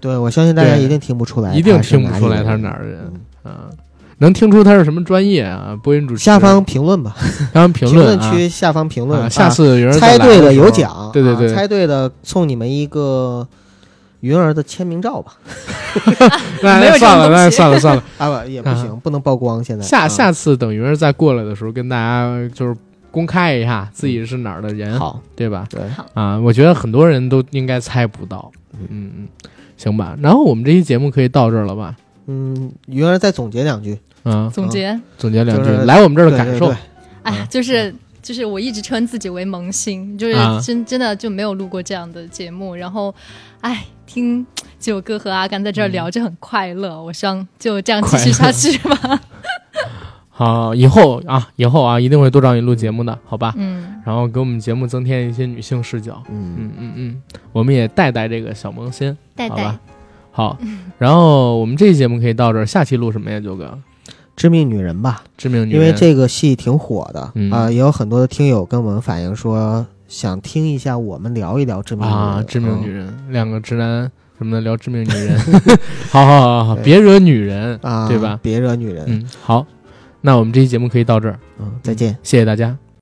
对，我相信大家一定听不出来，一定听不出来他是哪儿的人嗯。啊，能听出他是什么专业啊？播音主持下方评论吧，下方评评论啊。区下方评论啊，啊下次猜对的有奖，对对对。啊猜对的送你们一个云儿的签名照吧。那算了，那算了算了。啊不也不行，不能曝光。现在。啊。下下次等云儿再过来的时候，跟大家就是公开一下自己是哪儿的人，好，对吧？对，啊，我觉得很多人都应该猜不到。嗯嗯，行吧。然后我们这期节目可以到这儿了吧？嗯，云儿再总结两句，嗯，总结，总结两句就是，来我们这儿的感受对对对。哎呀，就是就是我一直称自己为萌新，就是啊真真的就没有录过这样的节目，然后，哎，听九哥和阿甘在这儿聊就很快乐，我希望就这样继续下去吧。好，以后啊，以后啊，一定会多找你录节目的，好吧？嗯，然后给我们节目增添一些女性视角。嗯，嗯嗯嗯，我们也带带这个小萌新，带带。好吧？好，然后我们这期节目可以到这儿，下期录什么呀，九哥？致命女人吧，致命女人。因为这个戏挺火的嗯。啊，也有很多的听友跟我们反映说，想听一下我们聊一聊致命女人。啊，致命女嗯。人，两个直男什么的聊致命女人，好好好好，别惹女人，啊，对吧？别惹女人。嗯，好，那我们这期节目可以到这儿，嗯，再见。谢谢大家。